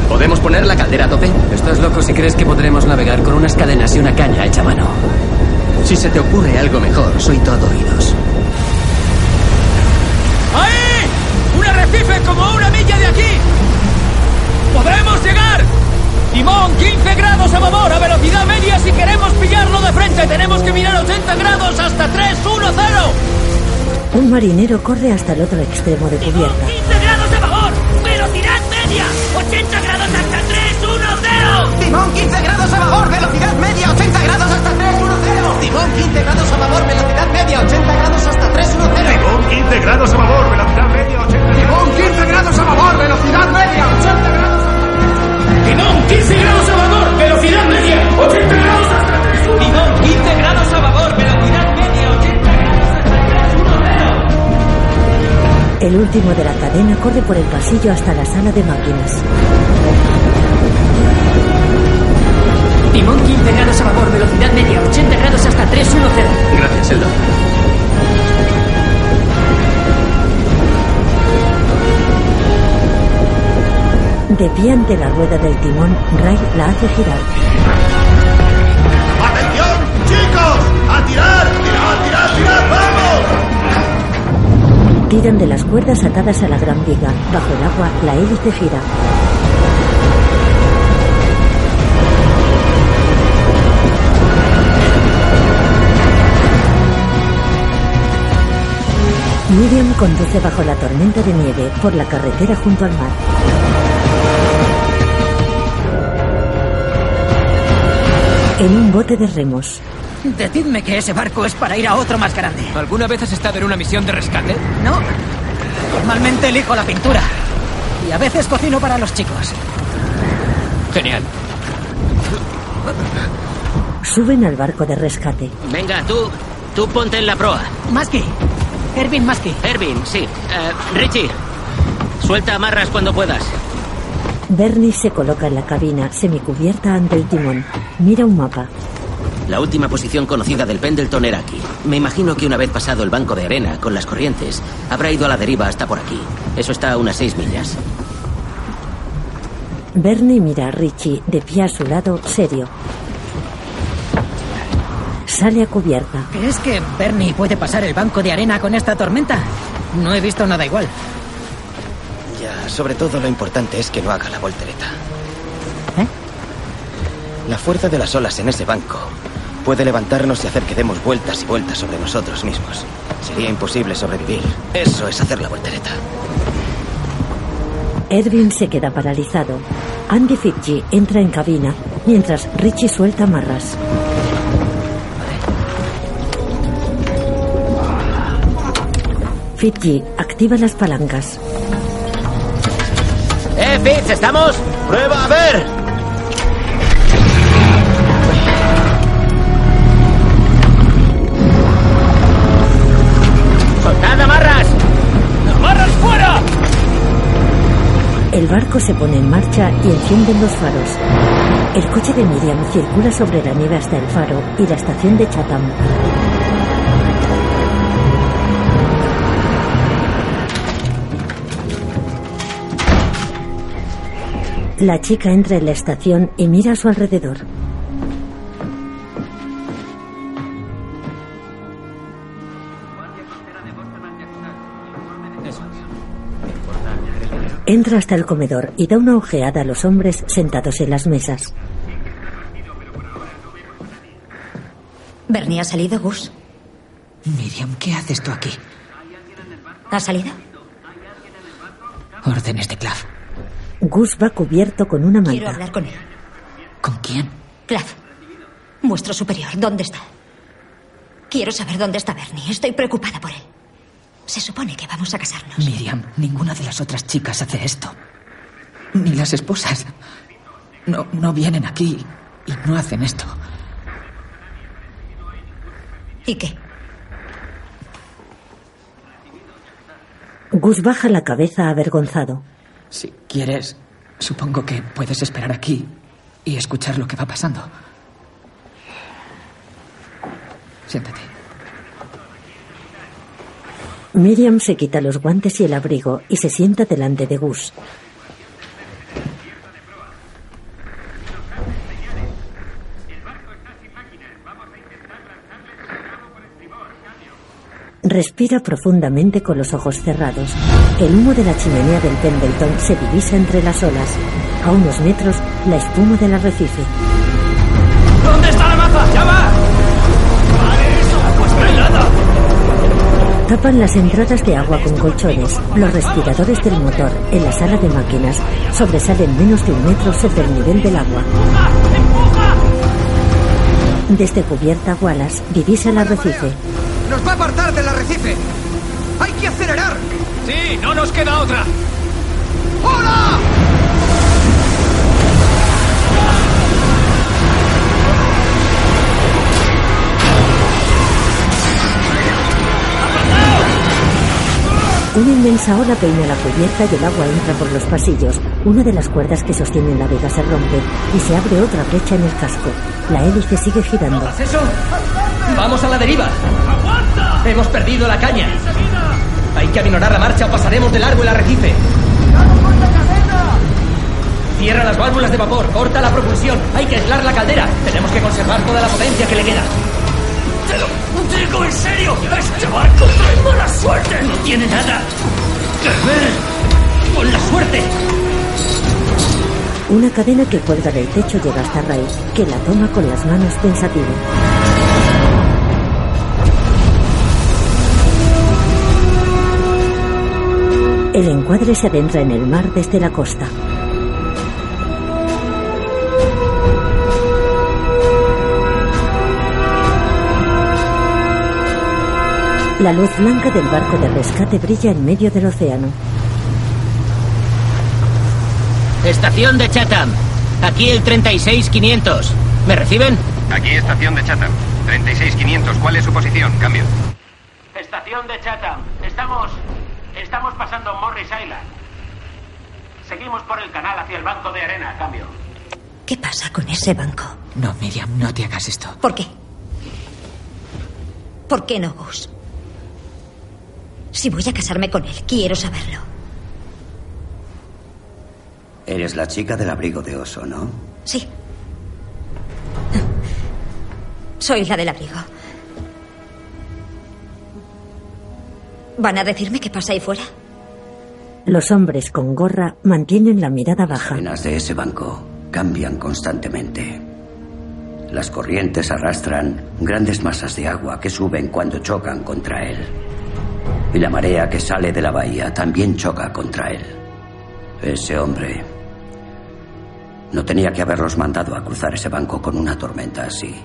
¿Podemos poner la caldera a tope? Estás loco si crees que podremos navegar con unas cadenas y una caña hecha a mano. Si se te ocurre algo mejor, soy todo oídos. ¡Ahí! ¡Un arrecife como una milla de aquí! ¡Podemos llegar! Timón, 15 grados a babor, a velocidad media si queremos pillarlo de frente. Tenemos que mirar 80 grados hasta 310. Un marinero corre hasta el otro extremo de cubierta. 15 grados de babor, velocidad media, 80 grados hasta 310. Timón, 15 grados a babor, velocidad media, 80 grados hasta 310. Timón, 15 grados a babor, velocidad media, 80 último de la cadena corre por el pasillo hasta la sala de máquinas. Timón 15 grados a babor, velocidad media, 80 grados hasta 310. Gracias, Sheldon. De pie ante la rueda del timón, Ray la hace girar. Tiran de las cuerdas atadas a la gran viga. Bajo el agua, la hélice gira. Miriam conduce bajo la tormenta de nieve por la carretera junto al mar. En un bote de remos. Decidme que ese barco es para ir a otro más grande. ¿Alguna vez has estado en una misión de rescate? No. Normalmente elijo la pintura. Y a veces cocino para los chicos. Genial. Suben al barco de rescate. Venga, tú, tú ponte en la proa. Maski. Erwin Maski. Erwin, sí. Eh, Richie, suelta amarras cuando puedas. Bernie se coloca en la cabina, semicubierta ante el timón. Mira un mapa. La última posición conocida del Pendleton era aquí. Me imagino que una vez pasado el banco de arena con las corrientes, habrá ido a la deriva hasta por aquí. Eso está a unas seis millas. Bernie mira a Richie, de pie a su lado, serio. Sale a cubierta. ¿Crees que Bernie puede pasar el banco de arena con esta tormenta? No he visto nada igual. Ya, sobre todo lo importante es que no haga la voltereta. ¿Eh? La fuerza de las olas en ese banco puede levantarnos y hacer que demos vueltas y vueltas sobre nosotros mismos. Sería imposible sobrevivir. Eso es hacer la voltereta. Erwin se queda paralizado. Andy Fitchie entra en cabina mientras Richie suelta amarras. Fitchie activa las palancas. ¡Eh, Fitz, estamos! ¡Prueba a ver! El barco se pone en marcha y encienden los faros. El coche de Miriam circula sobre la nieve hasta el faro y la estación de Chatham. La chica entra en la estación y mira a su alrededor. Entra hasta el comedor y da una ojeada a los hombres sentados en las mesas. ¿Bernie ha salido, Gus? Miriam, ¿qué haces tú aquí? ¿Ha salido? Órdenes de Clav. Gus va cubierto con una Quiero manta. hablar con él. ¿Con quién? Clav, vuestro superior, ¿dónde está? Quiero saber dónde está Bernie. Estoy preocupada por él. Se supone que vamos a casarnos. Miriam, ninguna de las otras chicas hace esto. Ni las esposas. No, no vienen aquí y no hacen esto. ¿Y qué? Gus baja la cabeza avergonzado. Si quieres, supongo que puedes esperar aquí y escuchar lo que va pasando. Siéntate. Miriam se quita los guantes y el abrigo y se sienta delante de Gus. Respira profundamente con los ojos cerrados. El humo de la chimenea del Pendleton se divisa entre las olas. A unos metros, la espuma del arrecife. ¿Dónde está la maza? ¡Ya va! Tapan las entradas de agua con colchones. Los respiradores del motor en la sala de máquinas sobresalen menos de un metro sobre el nivel del agua. Desde cubierta Wallace divisa el arrecife. ¡Nos va a apartar del arrecife! ¡Hay que acelerar! Sí, no nos queda otra. ¡Hola! Una inmensa ola peina la cubierta y el agua entra por los pasillos. Una de las cuerdas que sostienen la vega se rompe y se abre otra brecha en el casco. La hélice sigue girando. ¿Haz eso? ¡Vamos a la deriva! ¡Hemos perdido la caña! Hay que aminorar la marcha o pasaremos de largo el arrecife. Cierra las válvulas de vapor, corta la propulsión. Hay que aislar la caldera. Tenemos que conservar toda la potencia que le queda. ¡Te lo digo en serio! ¡Este barco trae mala suerte! No tiene nada que ver con la suerte. Una cadena que cuelga del techo llega hasta Ray, que la toma con las manos pensativo. El encuadre se adentra en el mar desde la costa. La luz blanca del barco de rescate brilla en medio del océano. Estación de Chatham. Aquí el 36500. ¿Me reciben? Aquí estación de Chatham. 36500. ¿Cuál es su posición? Cambio. Estación de Chatham. Estamos. Estamos pasando Morris Island. Seguimos por el canal hacia el banco de arena. Cambio. ¿Qué pasa con ese banco? No, Miriam, no te hagas esto. ¿Por qué? ¿Por qué no, Gus? Si voy a casarme con él, quiero saberlo. Eres la chica del abrigo de oso, ¿no? Sí. Soy la del abrigo. ¿Van a decirme qué pasa ahí fuera? Los hombres con gorra mantienen la mirada baja. Las de ese banco cambian constantemente. Las corrientes arrastran grandes masas de agua que suben cuando chocan contra él. Y la marea que sale de la bahía también choca contra él. Ese hombre no tenía que haberlos mandado a cruzar ese banco con una tormenta así.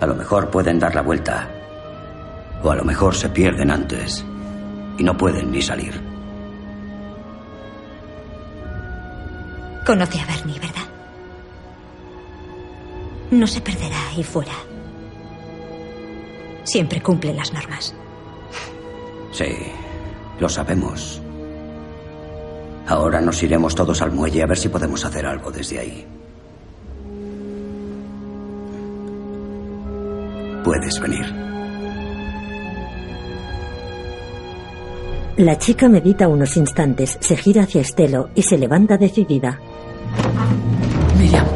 A lo mejor pueden dar la vuelta. O a lo mejor se pierden antes y no pueden ni salir. Conoce a Bernie, ¿verdad? No se perderá ahí fuera. Siempre cumple las normas. Sí, lo sabemos. Ahora nos iremos todos al muelle a ver si podemos hacer algo desde ahí. Puedes venir. La chica medita unos instantes, se gira hacia Estelo y se levanta decidida. Miriam,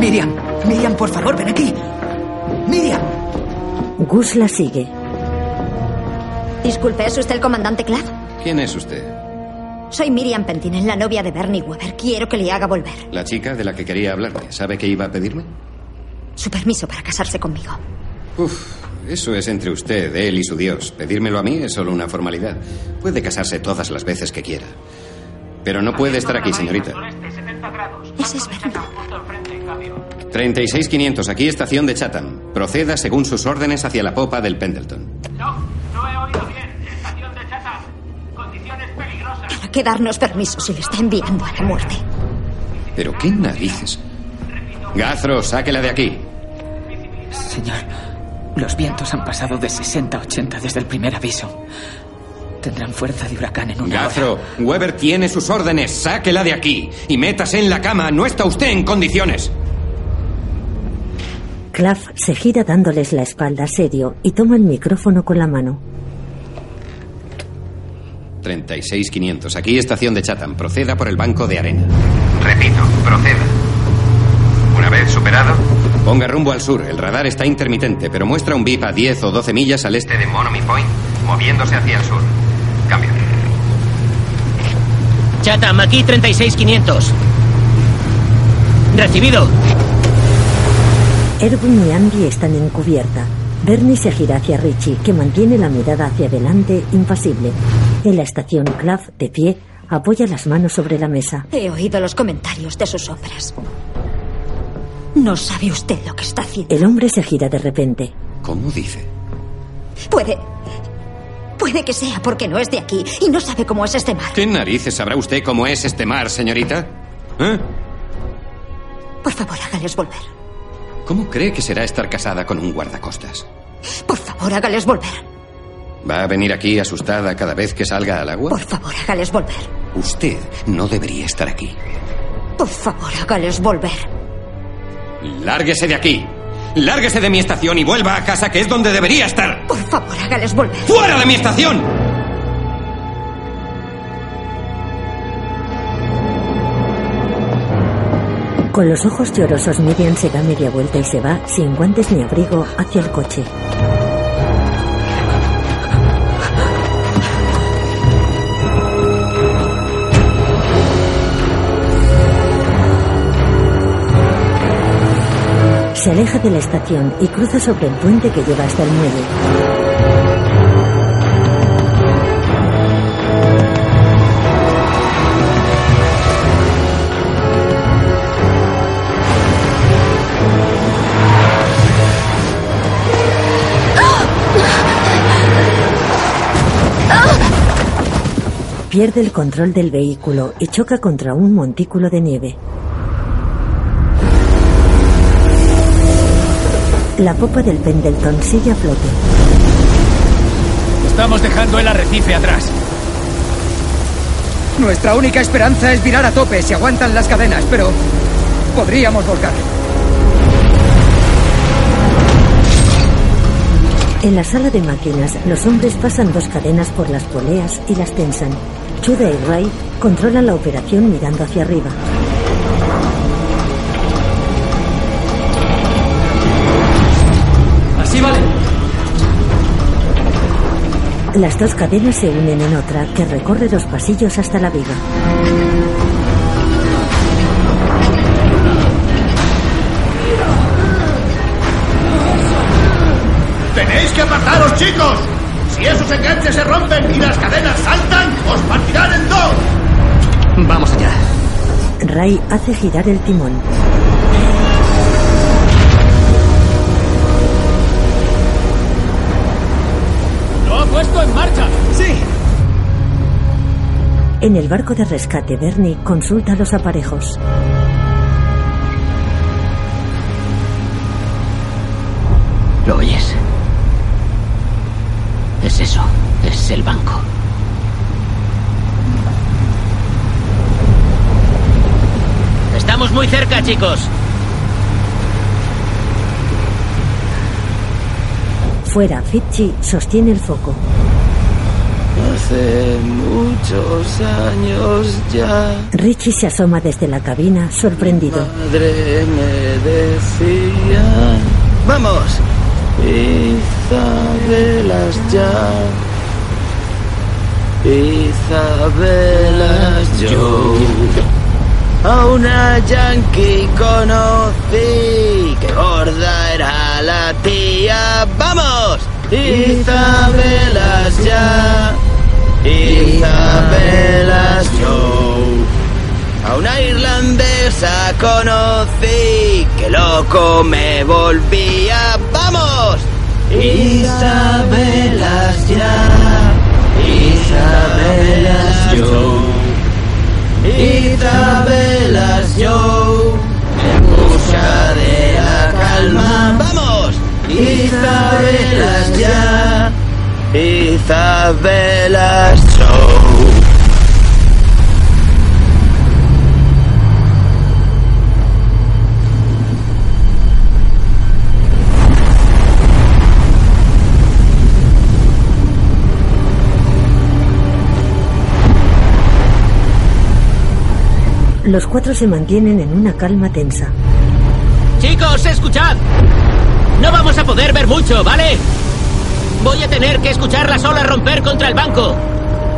Miriam, Miriam, por favor, ven aquí. Miriam. Gus la sigue. Disculpe, ¿es usted el comandante Clav? ¿Quién es usted? Soy Miriam Pentinen, la novia de Bernie Weber. Quiero que le haga volver. La chica de la que quería hablarme. ¿Sabe qué iba a pedirme? Su permiso para casarse conmigo. Uf, eso es entre usted, él y su Dios. Pedírmelo a mí es solo una formalidad. Puede casarse todas las veces que quiera. Pero no puede estar aquí, señorita. Ese es Bernie. 36500, aquí estación de Chatham. Proceda según sus órdenes hacia la popa del Pendleton. Para que darnos permiso si le está enviando a la muerte. ¿Pero qué narices? Gazro, sáquela de aquí. Señor, los vientos han pasado de 60 a 80 desde el primer aviso. Tendrán fuerza de huracán en una Gazro, Weber tiene sus órdenes. Sáquela de aquí y métase en la cama. No está usted en condiciones. Clav se gira dándoles la espalda serio y toma el micrófono con la mano. 36500, aquí estación de Chatham. Proceda por el banco de arena. Repito, proceda. Una vez superado, ponga rumbo al sur. El radar está intermitente, pero muestra un VIP a 10 o 12 millas al este de Monomy Point, moviéndose hacia el sur. Cambio. Chatham, aquí 36500. Recibido. Erwin y Andy están en cubierta. Bernie se gira hacia Richie, que mantiene la mirada hacia adelante, impasible. En la estación, Clav, de pie, apoya las manos sobre la mesa. He oído los comentarios de sus hombres. No sabe usted lo que está haciendo. El hombre se gira de repente. ¿Cómo dice? Puede. Puede que sea porque no es de aquí y no sabe cómo es este mar. ¿Qué narices sabrá usted cómo es este mar, señorita? ¿Eh? Por favor, hágales volver. ¿Cómo cree que será estar casada con un guardacostas? Por favor, hágales volver. ¿Va a venir aquí asustada cada vez que salga al agua? Por favor, hágales volver. Usted no debería estar aquí. Por favor, hágales volver. Lárguese de aquí. Lárguese de mi estación y vuelva a casa, que es donde debería estar. Por favor, hágales volver. ¡Fuera de mi estación! Con los ojos llorosos, Miriam se da media vuelta y se va, sin guantes ni abrigo, hacia el coche. Se aleja de la estación y cruza sobre el puente que lleva hasta el muelle. Pierde el control del vehículo y choca contra un montículo de nieve. La popa del Pendleton sigue a flote. Estamos dejando el arrecife atrás. Nuestra única esperanza es virar a tope si aguantan las cadenas, pero podríamos volcar. En la sala de máquinas, los hombres pasan dos cadenas por las poleas y las tensan. Chuda y Ray controlan la operación mirando hacia arriba. Las dos cadenas se unen en otra que recorre los pasillos hasta la viga. ¡Tenéis que apartaros, chicos! Si esos enganches se rompen y las cadenas saltan, os partirán en dos. Vamos allá. Ray hace girar el timón. puesto en marcha! ¡Sí! En el barco de rescate, Bernie consulta los aparejos. ¿Lo oyes? Es eso, es el banco. Estamos muy cerca, chicos. Fuera, Fitchi sostiene el foco. Hace muchos años ya. Richie se asoma desde la cabina, sorprendido. Madre me decía. ¡Vamos! Isabelas ya. Isabelas yo. A una yankee conocí. Que gorda era la tía. ¡Vamos! Isabelas ya. Isabelas yo. A una irlandesa conocí. Que loco me volvía. ¡Vamos! Isabelas ya. Isabelas yo. Isabelas yo. En busca Isabelas ya. Isabelas Show. Los cuatro se mantienen en una calma tensa. Chicos, escuchad. No vamos a poder ver mucho, ¿vale? Voy a tener que escuchar las olas romper contra el banco.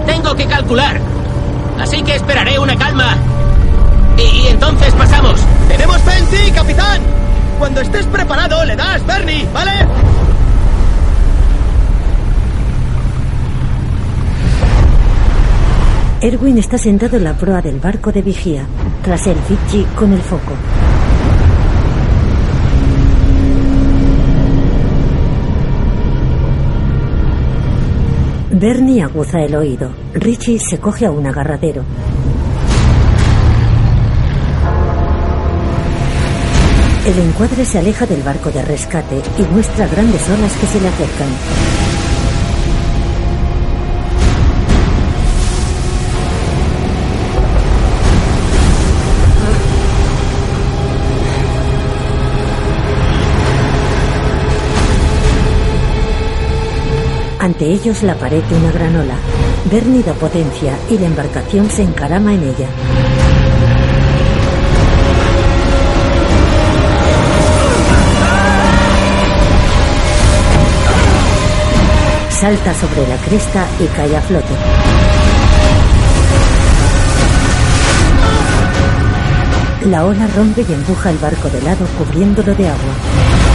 Tengo que calcular. Así que esperaré una calma. Y, y entonces pasamos. ¡Tenemos fe en ti, capitán! Cuando estés preparado, le das, Bernie, ¿vale? Erwin está sentado en la proa del barco de vigía, tras el Fitchi con el foco. Bernie aguza el oído. Richie se coge a un agarradero. El encuadre se aleja del barco de rescate y muestra grandes olas que se le acercan. Ante ellos la pared de una gran ola. Bernie da potencia y la embarcación se encarama en ella. Salta sobre la cresta y cae a flote. La ola rompe y empuja el barco de lado cubriéndolo de agua.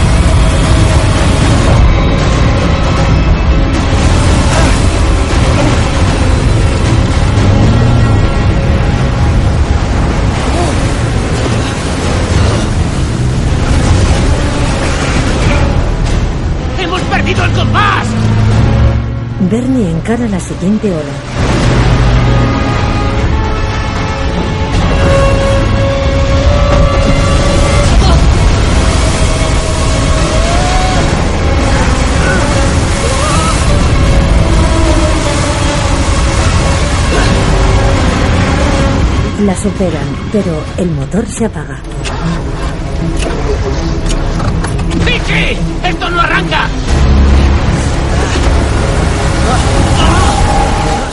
Encara la siguiente ola. La superan, pero el motor se apaga.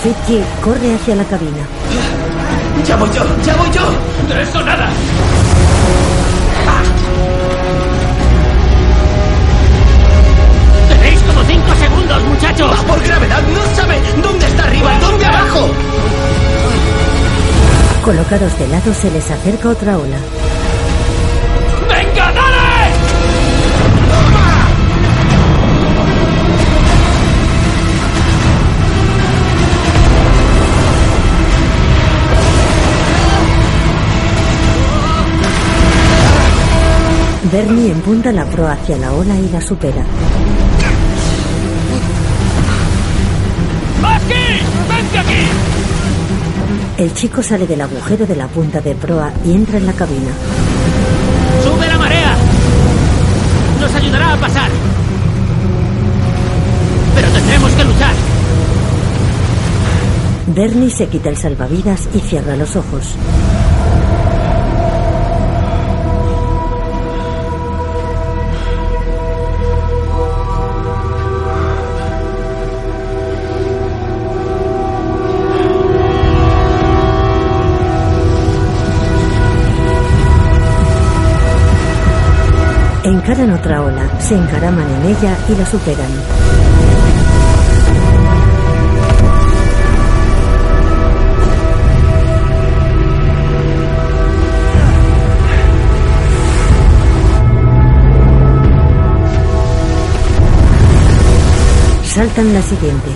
Fitchi corre hacia la cabina. ¡Ya voy yo! ¡Ya voy yo! ¡De eso nada! ¡Tenéis como cinco segundos, muchachos! ¡Va por gravedad! ¡No sabe dónde está arriba y dónde abajo! Colocados de lado se les acerca otra ola. Bernie empunta la proa hacia la ola y la supera. ¡Masky! ¡Vente aquí! El chico sale del agujero de la punta de proa y entra en la cabina. ¡Sube la marea! Nos ayudará a pasar. Pero tendremos que luchar. Bernie se quita el salvavidas y cierra los ojos. Encaran otra ola, se encaraman en ella y la superan. Saltan la siguiente.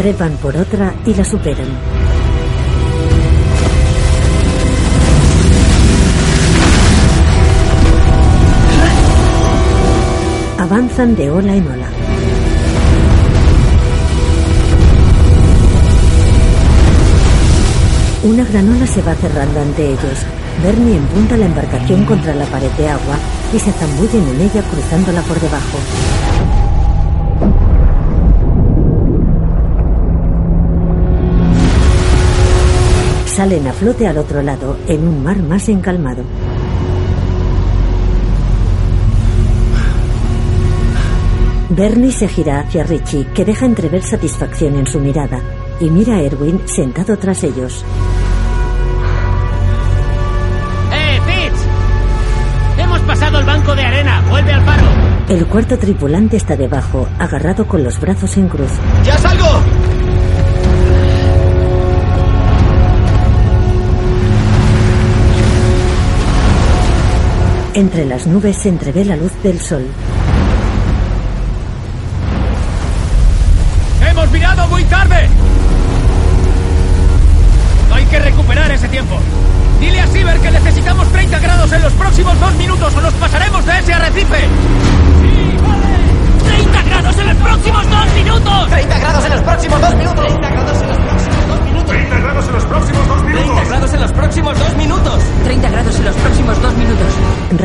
Trepan por otra y la superan. Avanzan de ola en ola. Una granola se va cerrando ante ellos. Bernie empunta la embarcación contra la pared de agua y se zambullen en ella cruzándola por debajo. Salen a flote al otro lado, en un mar más encalmado. Bernie se gira hacia Richie, que deja entrever satisfacción en su mirada, y mira a Erwin sentado tras ellos. ¡Eh, Fitz! Hemos pasado el banco de arena. Vuelve al faro. El cuarto tripulante está debajo, agarrado con los brazos en cruz. ¡Ya salgo! Entre las nubes se entrevé la luz del sol.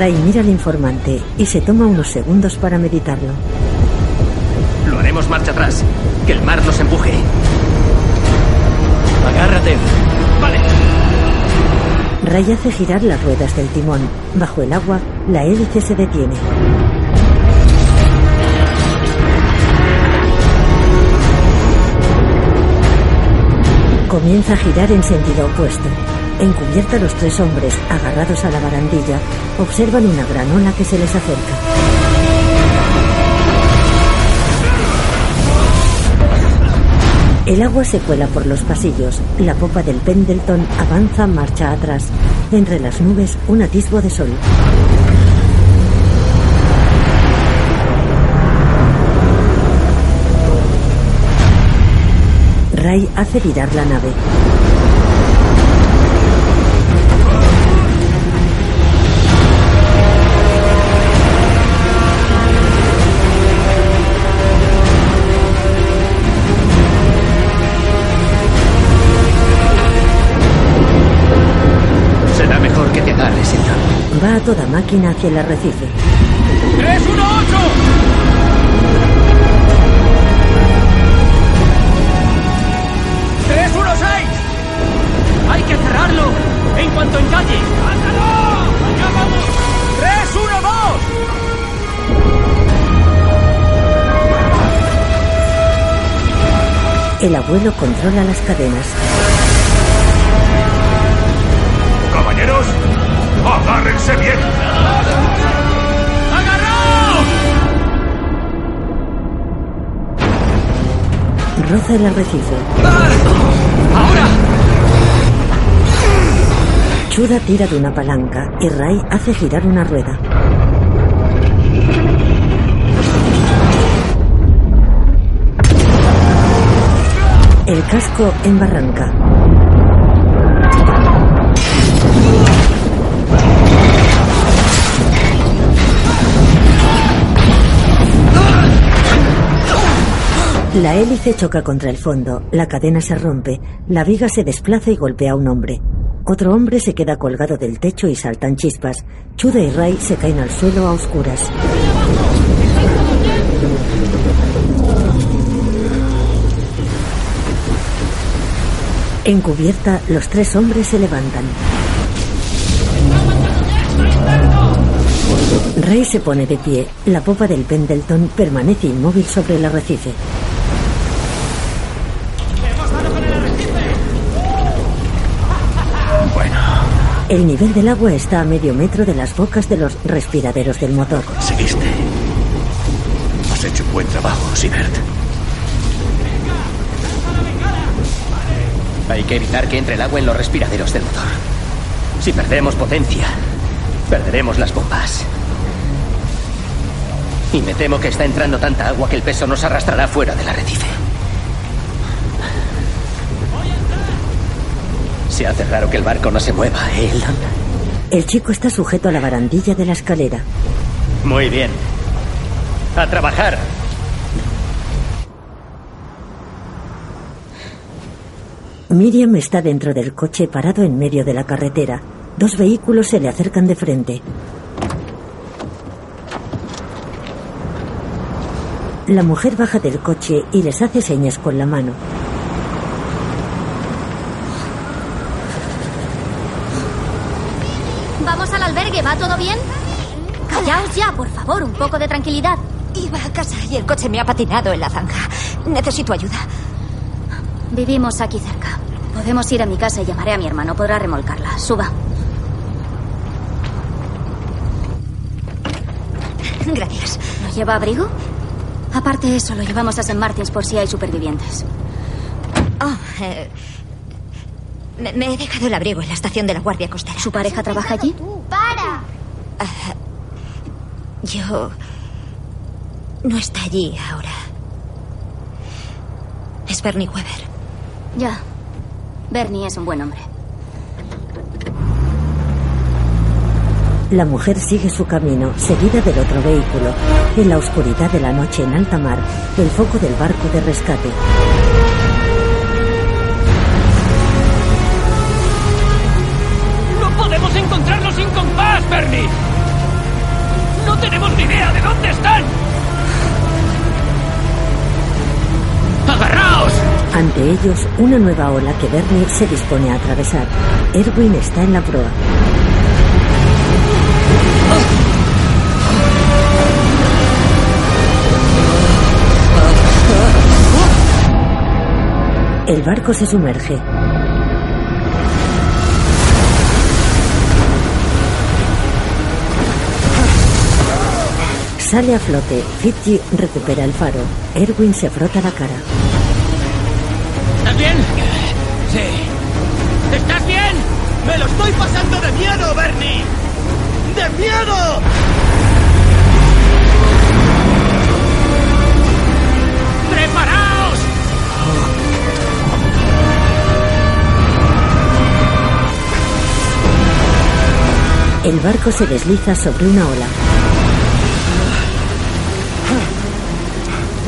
Ray mira al informante y se toma unos segundos para meditarlo. Lo haremos marcha atrás. Que el mar nos empuje. Agárrate. Vale. Ray hace girar las ruedas del timón. Bajo el agua, la hélice se detiene. Comienza a girar en sentido opuesto. En cubierta los tres hombres, agarrados a la barandilla, observan una gran ola que se les acerca. El agua se cuela por los pasillos. La popa del Pendleton avanza marcha atrás. Entre las nubes, un atisbo de sol. Ray hace virar la nave. Toda máquina hacia el arrecife. 318. 316. Hay que cerrarlo en cuanto encalle. ¡Ándalo! ¡Allá vamos! 312. El abuelo controla las cadenas. Caballeros, agárrense bien. Roza el arrecife. ¡Ahora! Chuda tira de una palanca y Ray hace girar una rueda. El casco en barranca. La hélice choca contra el fondo, la cadena se rompe, la viga se desplaza y golpea a un hombre. Otro hombre se queda colgado del techo y saltan chispas. Chuda y Ray se caen al suelo a oscuras. En cubierta, los tres hombres se levantan. Ray se pone de pie. La popa del Pendleton permanece inmóvil sobre el arrecife. El nivel del agua está a medio metro de las bocas de los respiraderos del motor. Seguiste. Has hecho un buen trabajo, Sibert. Hay que evitar que entre el agua en los respiraderos del motor. Si perdemos potencia, perderemos las bombas. Y me temo que está entrando tanta agua que el peso nos arrastrará fuera del arrecife. Se hace raro que el barco no se mueva, ¿eh, Eldon? El chico está sujeto a la barandilla de la escalera. Muy bien. A trabajar. Miriam está dentro del coche parado en medio de la carretera. Dos vehículos se le acercan de frente. La mujer baja del coche y les hace señas con la mano. Vamos al albergue, ¿va todo bien? Callaos ya, por favor, un poco de tranquilidad. Iba a casa y el coche me ha patinado en la zanja. Necesito ayuda. Vivimos aquí cerca. Podemos ir a mi casa y llamaré a mi hermano. Podrá remolcarla. Suba. Gracias. ¿No lleva abrigo? Aparte de eso, lo llevamos a St. Martins por si hay supervivientes. Oh, eh, me, me he dejado el abrigo en la estación de la Guardia Costera. ¿Su pareja trabaja allí? Yo... No está allí ahora. Es Bernie Weber. Ya. Bernie es un buen hombre. La mujer sigue su camino, seguida del otro vehículo. En la oscuridad de la noche en alta mar, el foco del barco de rescate. Ante ellos, una nueva ola que Bernie se dispone a atravesar. Erwin está en la proa. El barco se sumerge. Sale a flote. Fitzy recupera el faro. Erwin se frota la cara. ¿Estás bien? Sí. ¿Estás bien? ¡Me lo estoy pasando de miedo, Bernie! ¡De miedo! ¡Preparaos! El barco se desliza sobre una ola.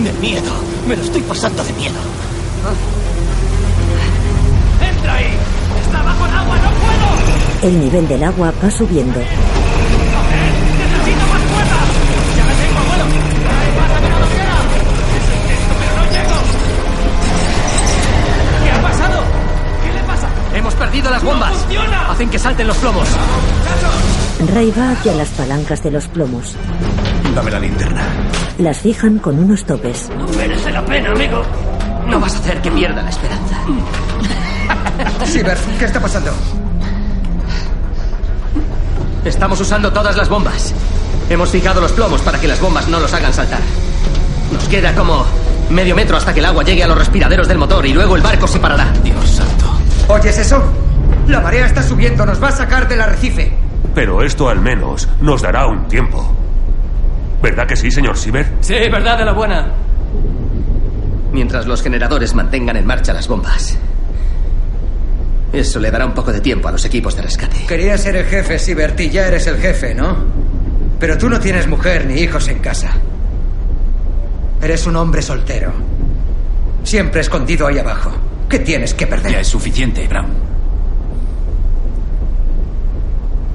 De miedo. Me lo estoy pasando de miedo. Ha pasado? ¿Qué le pasa? Hemos perdido las bombas. ¡No funciona! Hacen que salten los plomos. Ray va hacia las palancas de los plomos. Dame la linterna. Las fijan con unos topes. No merece la pena, amigo. No vas a hacer que pierda la esperanza. Sibert, ¿qué está pasando? Estamos usando todas las bombas. Hemos fijado los plomos para que las bombas no los hagan saltar. Nos queda como medio metro hasta que el agua llegue a los respiraderos del motor y luego el barco se parará. Dios santo. ¿Oyes eso? La marea está subiendo, nos va a sacar del arrecife. Pero esto al menos nos dará un tiempo. ¿Verdad que sí, señor Sieber? Sí, verdad de la buena. Mientras los generadores mantengan en marcha las bombas. Eso le dará un poco de tiempo a los equipos de rescate. Querías ser el jefe, Sibert, y ya eres el jefe, ¿no? Pero tú no tienes mujer ni hijos en casa. Eres un hombre soltero. Siempre escondido ahí abajo. ¿Qué tienes que perder? Ya es suficiente, Brown.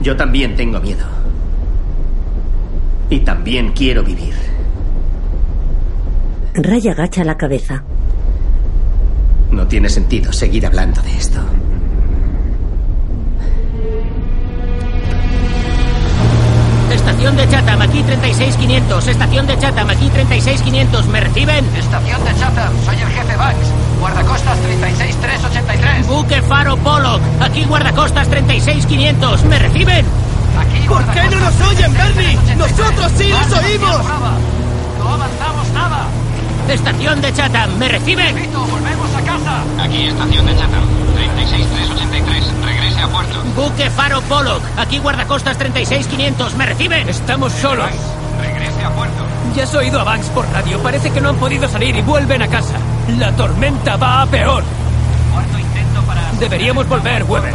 Yo también tengo miedo. Y también quiero vivir. Ray agacha la cabeza. No tiene sentido seguir hablando de esto. Estación de Chatham, aquí 36500. Estación de Chatham, aquí 36500. ¿Me reciben? Estación de Chatham, soy el jefe Banks. Guardacostas 36383. Buque Faro Pollock, aquí guardacostas 36500. ¿Me reciben? Aquí ¿Por qué no nos oyen, Bernie? ¡Nosotros sí los oímos! No avanzamos nada. Estación de Chatham, ¿me reciben? volvemos a casa. Aquí, estación de Chatham. 36383. Regrese a puerto. Buque Faro Pollock, aquí guardacostas 36500. ¿Me reciben? Estamos solos. Regrese a puerto. Ya has oído a Banks por radio. Parece que no han podido salir y vuelven a casa. La tormenta va a peor. Cuarto intento para... Deberíamos volver, Weber.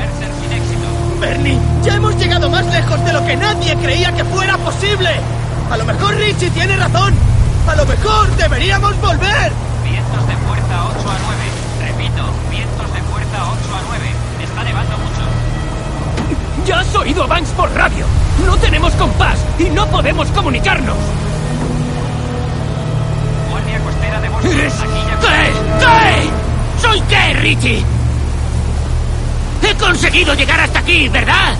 Bernie, ya hemos llegado más lejos de lo que nadie creía que fuera posible. A lo mejor Richie tiene razón. A lo mejor deberíamos volver. Vientos de fuerza Ya has oído a Banks por radio. No tenemos compás y no podemos comunicarnos. Guardia costera de Boston. ¿Eres- Aquí ya... ¿Qué? ¿Qué? ¿Soy qué, Richie? He conseguido llegar hasta aquí, ¿verdad?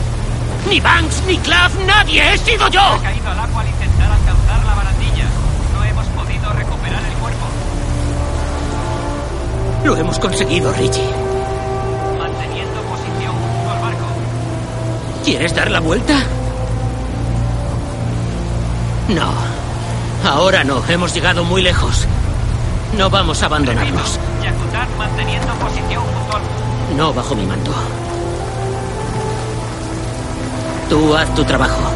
Ni Banks, ni Claff, nadie. He sido yo. Ha caído al agua al intentar alcanzar la barandilla. No hemos podido recuperar el cuerpo. Lo hemos conseguido, Richie. ¿Quieres dar la vuelta? No. Ahora no. Hemos llegado muy lejos. No vamos a abandonarnos. Manteniendo posición. No bajo mi mando. Tú haz tu trabajo.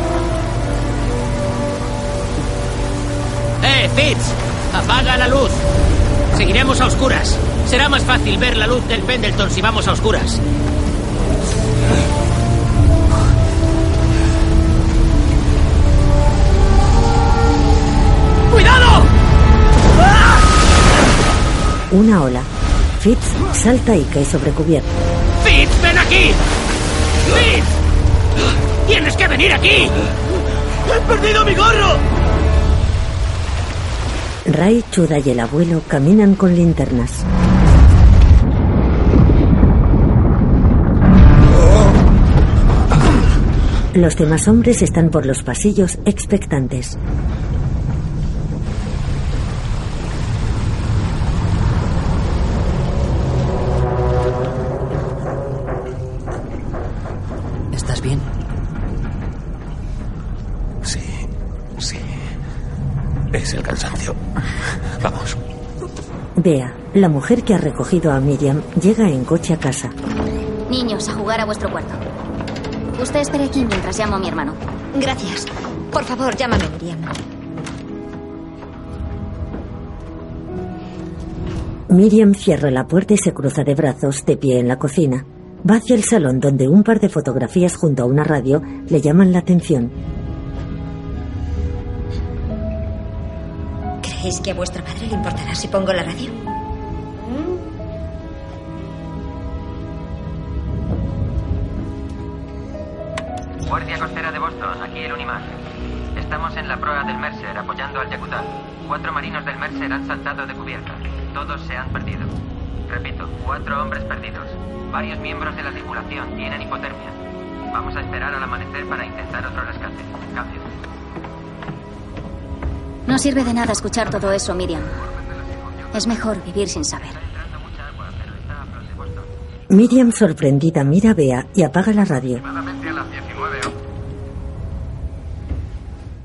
¡Eh, Fitz! Apaga la luz. Seguiremos a oscuras. Será más fácil ver la luz del Pendleton si vamos a oscuras. Una ola. Fitz salta y cae sobre cubierta. ¡Fitz, ven aquí! ¡Fitz! ¡Tienes que venir aquí! ¡He perdido mi gorro! Ray, Chuda y el abuelo caminan con linternas. Los demás hombres están por los pasillos expectantes. La mujer que ha recogido a Miriam, llega en coche a casa. Niños, a jugar a vuestro cuarto. Usted espere aquí mientras llamo a mi hermano. Gracias. Por favor, llámame Miriam. Miriam cierra la puerta y se cruza de brazos de pie en la cocina. Va hacia el salón donde un par de fotografías junto a una radio le llaman la atención. ¿Creéis que a vuestra madre le importará si pongo la radio? Guardia costera de Boston, aquí el Unimar. Estamos en la proa del Mercer apoyando al Yakutat. Cuatro marinos del Mercer han saltado de cubierta. Todos se han perdido. Repito, cuatro hombres perdidos. Varios miembros de la tripulación tienen hipotermia. Vamos a esperar al amanecer para intentar otro rescate. Cambio. No sirve de nada escuchar todo eso, Miriam. Es mejor vivir sin saber. Miriam, sorprendida, mira a Bea y apaga la radio.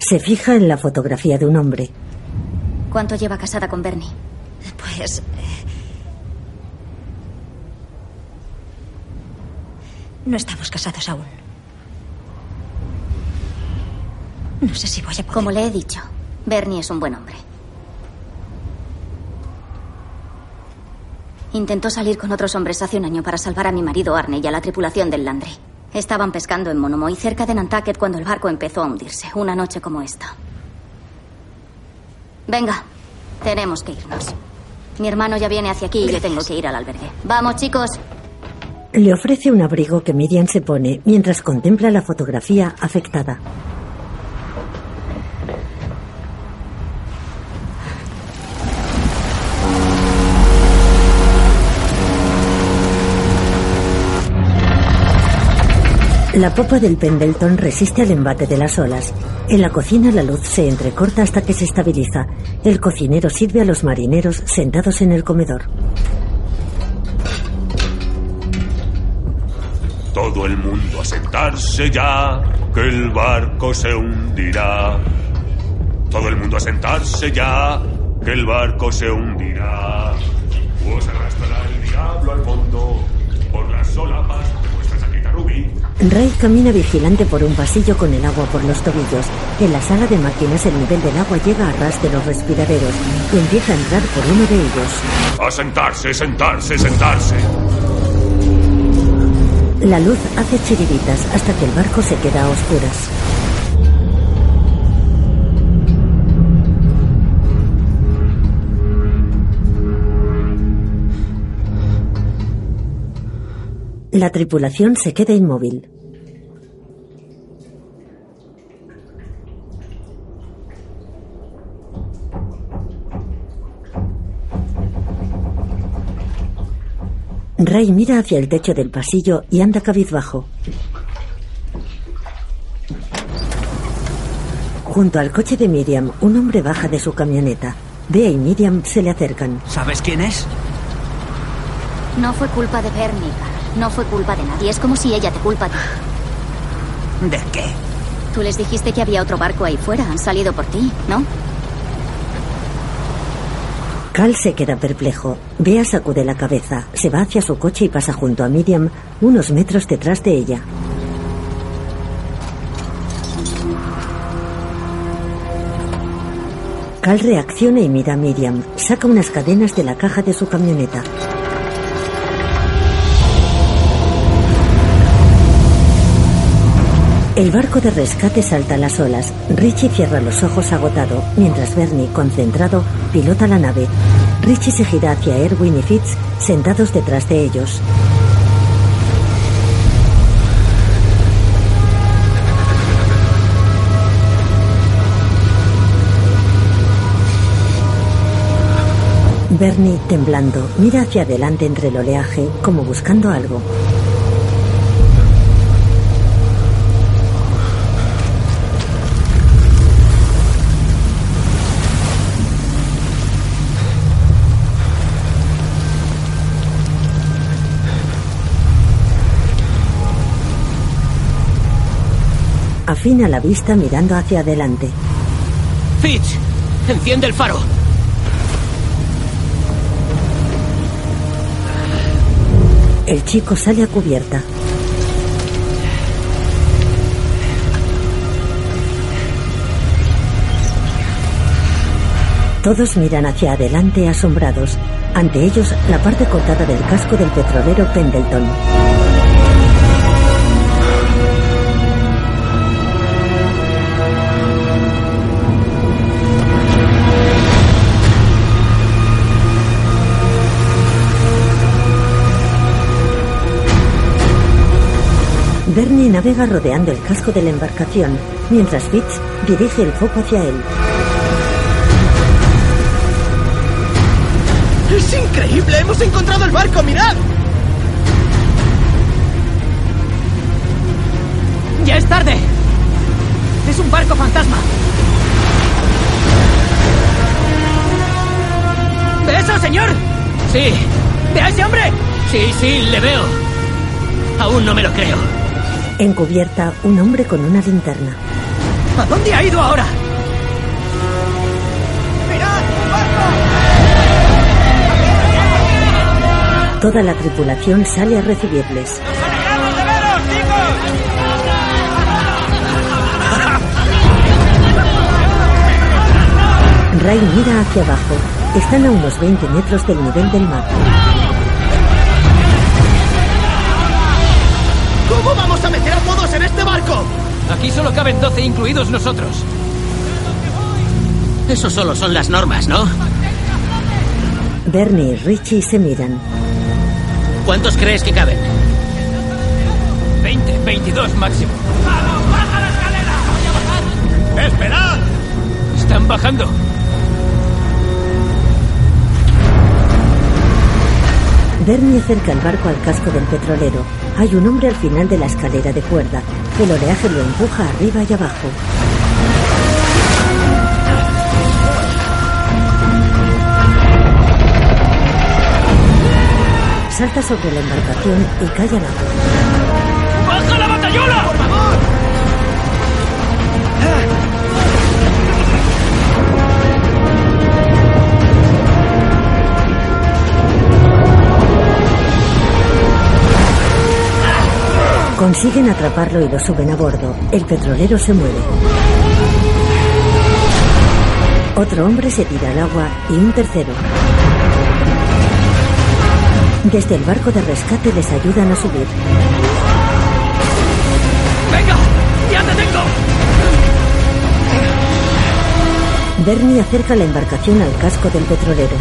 Se fija en la fotografía de un hombre. ¿Cuánto lleva casada con Bernie? Pues... eh, No estamos casados aún. No sé si voy a poder. Como le he dicho, Bernie es un buen hombre. Intentó salir con otros hombres hace un año para salvar a mi marido Arne y a la tripulación del Landry. Estaban pescando en Monomoy cerca de Nantucket cuando el barco empezó a hundirse, una noche como esta. Venga, tenemos que irnos. Mi hermano ya viene hacia aquí y yo tengo que ir al albergue. Vamos, chicos. Le ofrece un abrigo que Miriam se pone mientras contempla la fotografía afectada. La popa del Pendleton resiste al embate de las olas. En la cocina la luz se entrecorta hasta que se estabiliza. El cocinero sirve a los marineros sentados en el comedor. Todo el mundo a sentarse ya, que el barco se hundirá. Todo el mundo a sentarse ya, que el barco se hundirá. Os arrastrará el diablo al fondo por las solapas Ray camina vigilante por un pasillo con el agua por los tobillos. En la sala de máquinas el nivel del agua llega a ras de los respiraderos y empieza a entrar por uno de ellos. A sentarse, sentarse, sentarse. La luz hace chiribitas hasta que el barco se queda a oscuras. La tripulación se queda inmóvil. Ray mira hacia el techo del pasillo y anda cabizbajo. Junto al coche de Miriam, un hombre baja de su camioneta. Bea y Miriam se le acercan. ¿Sabes quién es? No fue culpa de Bernie, Carl. No fue culpa de nadie. Es como si ella te culpa a ti. ¿De qué? Tú les dijiste que había otro barco ahí fuera. Han salido por ti, ¿no? Cal se queda perplejo. Bea sacude la cabeza, se va hacia su coche y pasa junto a Miriam, unos metros detrás de ella. Cal reacciona y mira a Miriam. Saca unas cadenas de la caja de su camioneta. El barco de rescate salta a las olas. Richie cierra los ojos agotado, mientras Bernie, concentrado, pilota la nave. Richie se gira hacia Erwin y Fitz, sentados detrás de ellos. Bernie, temblando, mira hacia adelante entre el oleaje, como buscando algo. Afina la vista mirando hacia adelante. Fitch, enciende el faro. El chico sale a cubierta. Todos miran hacia adelante asombrados. Ante ellos, la parte cortada del casco del petrolero Pendleton. Navega rodeando el casco de la embarcación, mientras Fitz dirige el foco hacia él. ¡Es increíble! ¡Hemos encontrado el barco! ¡Mirad! ¡Ya es tarde! ¡Es un barco fantasma! ¿Ve eso, señor? Sí. ¿Ve a ese hombre? Sí, sí, le veo. Aún no me lo creo. Encubierta, un hombre con una linterna. ¿A dónde ha ido ahora? Toda la tripulación sale a recibirles. Ray mira hacia abajo. Están a unos 20 metros del nivel del mar. Aquí solo caben 12, incluidos nosotros. Eso solo son las normas, ¿no? Bernie y Richie se miran. ¿Cuántos crees que caben? 20, 22 máximo. ¡Esperad! Están bajando. Bernie acerca el barco al casco del petrolero. Hay un hombre al final de la escalera de cuerda. El oleaje lo empuja arriba y abajo. Salta sobre la embarcación y cae al agua. ¡Baja la batallola! ¡Por favor! Consiguen atraparlo y lo suben a bordo. El petrolero se mueve. Otro hombre se tira al agua y un tercero. Desde el barco de rescate les ayudan a subir. ¡Venga! ¡Ya te tengo! Bernie acerca la embarcación al casco del petrolero.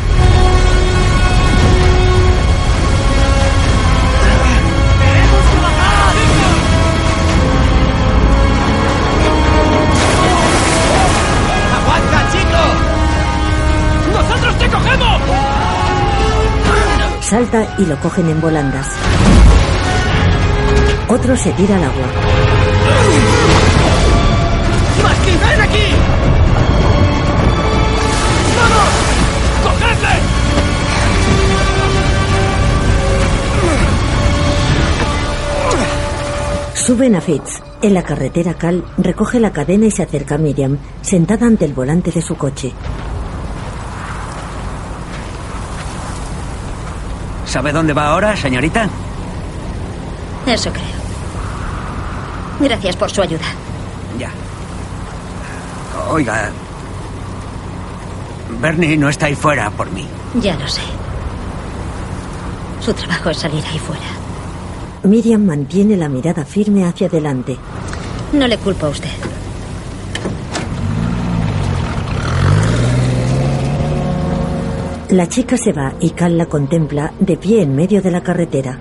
Salta y lo cogen en volandas. Otro se tira al agua. ¡Masky, ven aquí! ¡Vamos! ¡Cogedle! Suben a Fitz. En la carretera Cal recoge la cadena y se acerca a Miriam, sentada ante el volante de su coche. ¿Sabe dónde va ahora, señorita? Eso creo. Gracias por su ayuda. Ya. Oiga. Bernie no está ahí fuera por mí. Ya lo sé. Su trabajo es salir ahí fuera. Miriam mantiene la mirada firme hacia adelante. No le culpo a usted. La chica se va y Cal la contempla de pie en medio de la carretera.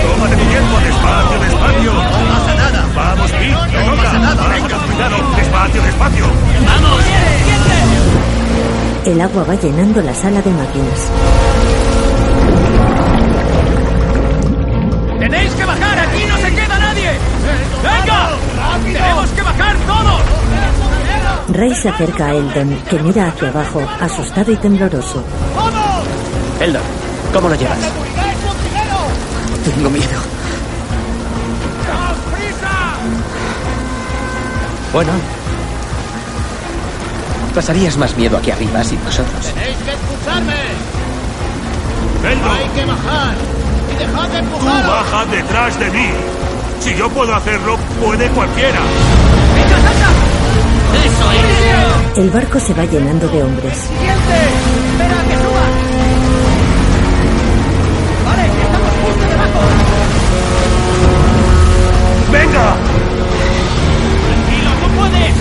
Tómate tu tiempo, despacio, despacio. No pasa nada. Vamos, Pete, te No pasa nada, Venga, cuidado, despacio, despacio. ¡Vamos! El agua va llenando la sala de máquinas. Ray se acerca a Eldon, que mira hacia abajo, asustado y tembloroso. Eldon, ¿cómo lo llevas? Tengo miedo. Bueno. Pasarías más miedo aquí arriba sin nosotros. ¡Tenéis que escucharme! Eldon. ¡Hay que bajar! ¡Y dejad de Tú empujar! baja detrás de mí. Si yo puedo hacerlo, puede cualquiera. ¡Eso es! El barco se va llenando de hombres. ¡Siguiente! ¡Espera que suba! ¡Vale! ¡Estamos justo debajo! ¡Venga! ¡Tranquilo, tú puedes!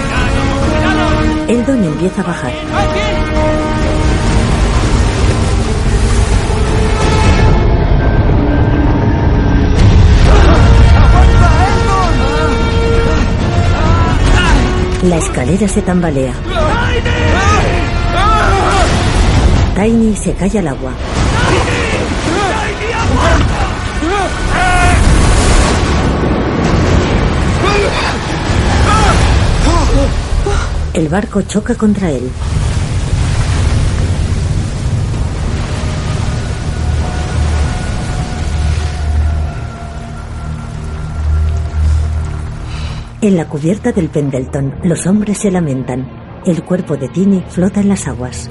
¡Cuidado, cuidado! Eldon empieza a bajar. ¡Aquí! La escalera se tambalea. Tiny se cae al agua. El barco choca contra él. En la cubierta del Pendleton, los hombres se lamentan. El cuerpo de Tini flota en las aguas.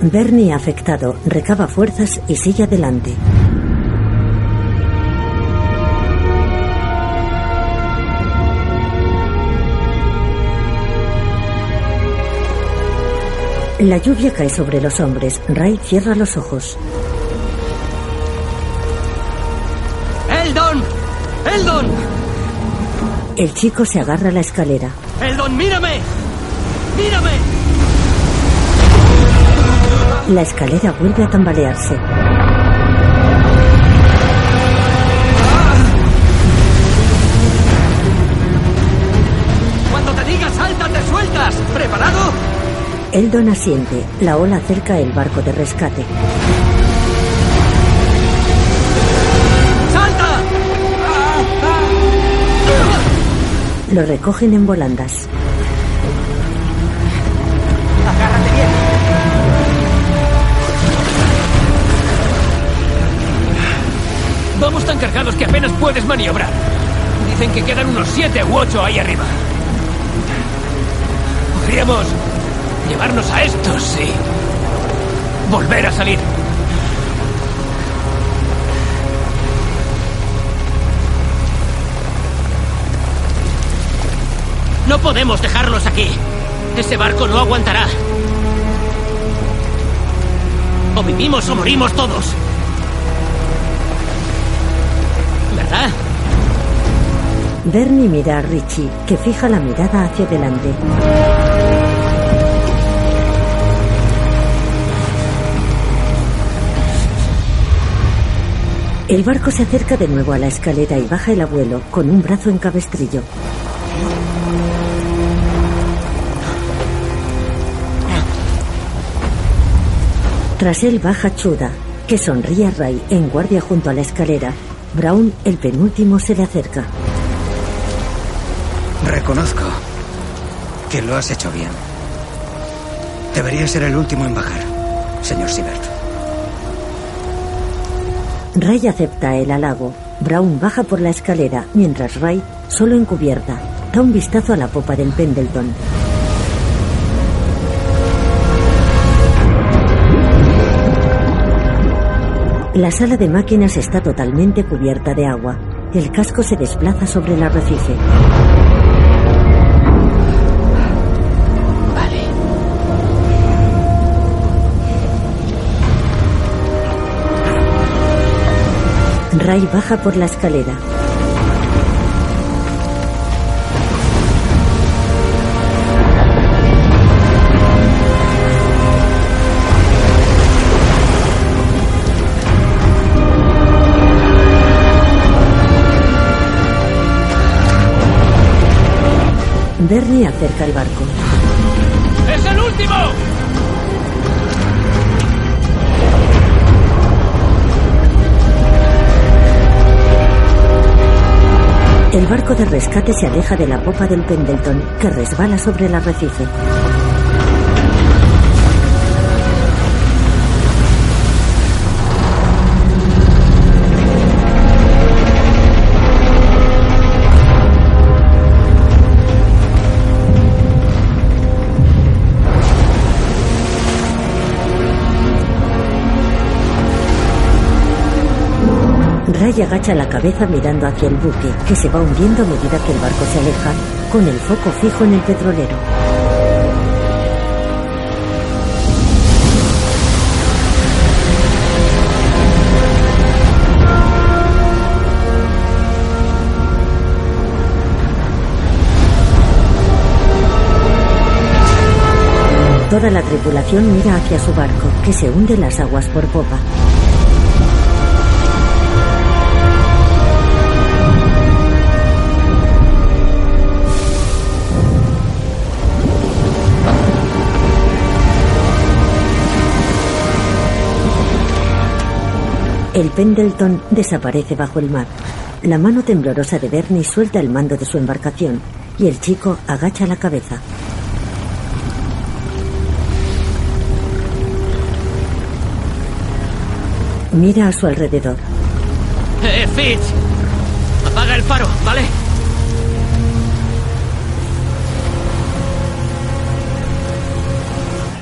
Bernie, afectado, recaba fuerzas y sigue adelante. La lluvia cae sobre los hombres. Ray cierra los ojos. ¡Eldon! ¡Eldon! El chico se agarra a la escalera. ¡Eldon, mírame! ¡Mírame! La escalera vuelve a tambalearse. Eldon asiente. La ola acerca el barco de rescate. ¡Salta! Lo recogen en volandas. Agárrate bien. Vamos tan cargados que apenas puedes maniobrar. Dicen que quedan unos siete u ocho ahí arriba. Podríamos llevarnos a estos y volver a salir. No podemos dejarlos aquí. Ese barco no aguantará. O vivimos o morimos todos. ¿Verdad? Bernie mira a Richie, que fija la mirada hacia adelante. El barco se acerca de nuevo a la escalera y baja el abuelo con un brazo en cabestrillo. Tras él baja Chuda, que sonríe a Ray en guardia junto a la escalera. Brown, el penúltimo, se le acerca. Reconozco que lo has hecho bien. Debería ser el último en bajar, señor Siebert. Ray acepta el halago. Brown baja por la escalera, mientras Ray, solo encubierta, da un vistazo a la popa del Pendleton. La sala de máquinas está totalmente cubierta de agua. El casco se desplaza sobre el arrecife. Ray baja por la escalera. Bernie acerca el barco. ¡Es el último! El barco de rescate se aleja de la popa del Pendleton, que resbala sobre el arrecife. Ray agacha la cabeza mirando hacia el buque, que se va hundiendo a medida que el barco se aleja, con el foco fijo en el petrolero. Toda la tripulación mira hacia su barco, que se hunde en las aguas por popa. El Pendleton desaparece bajo el mar. La mano temblorosa de Bernie suelta el mando de su embarcación y el chico agacha la cabeza. Mira a su alrededor. ¡Eh, Fitz! Apaga el faro, ¿vale?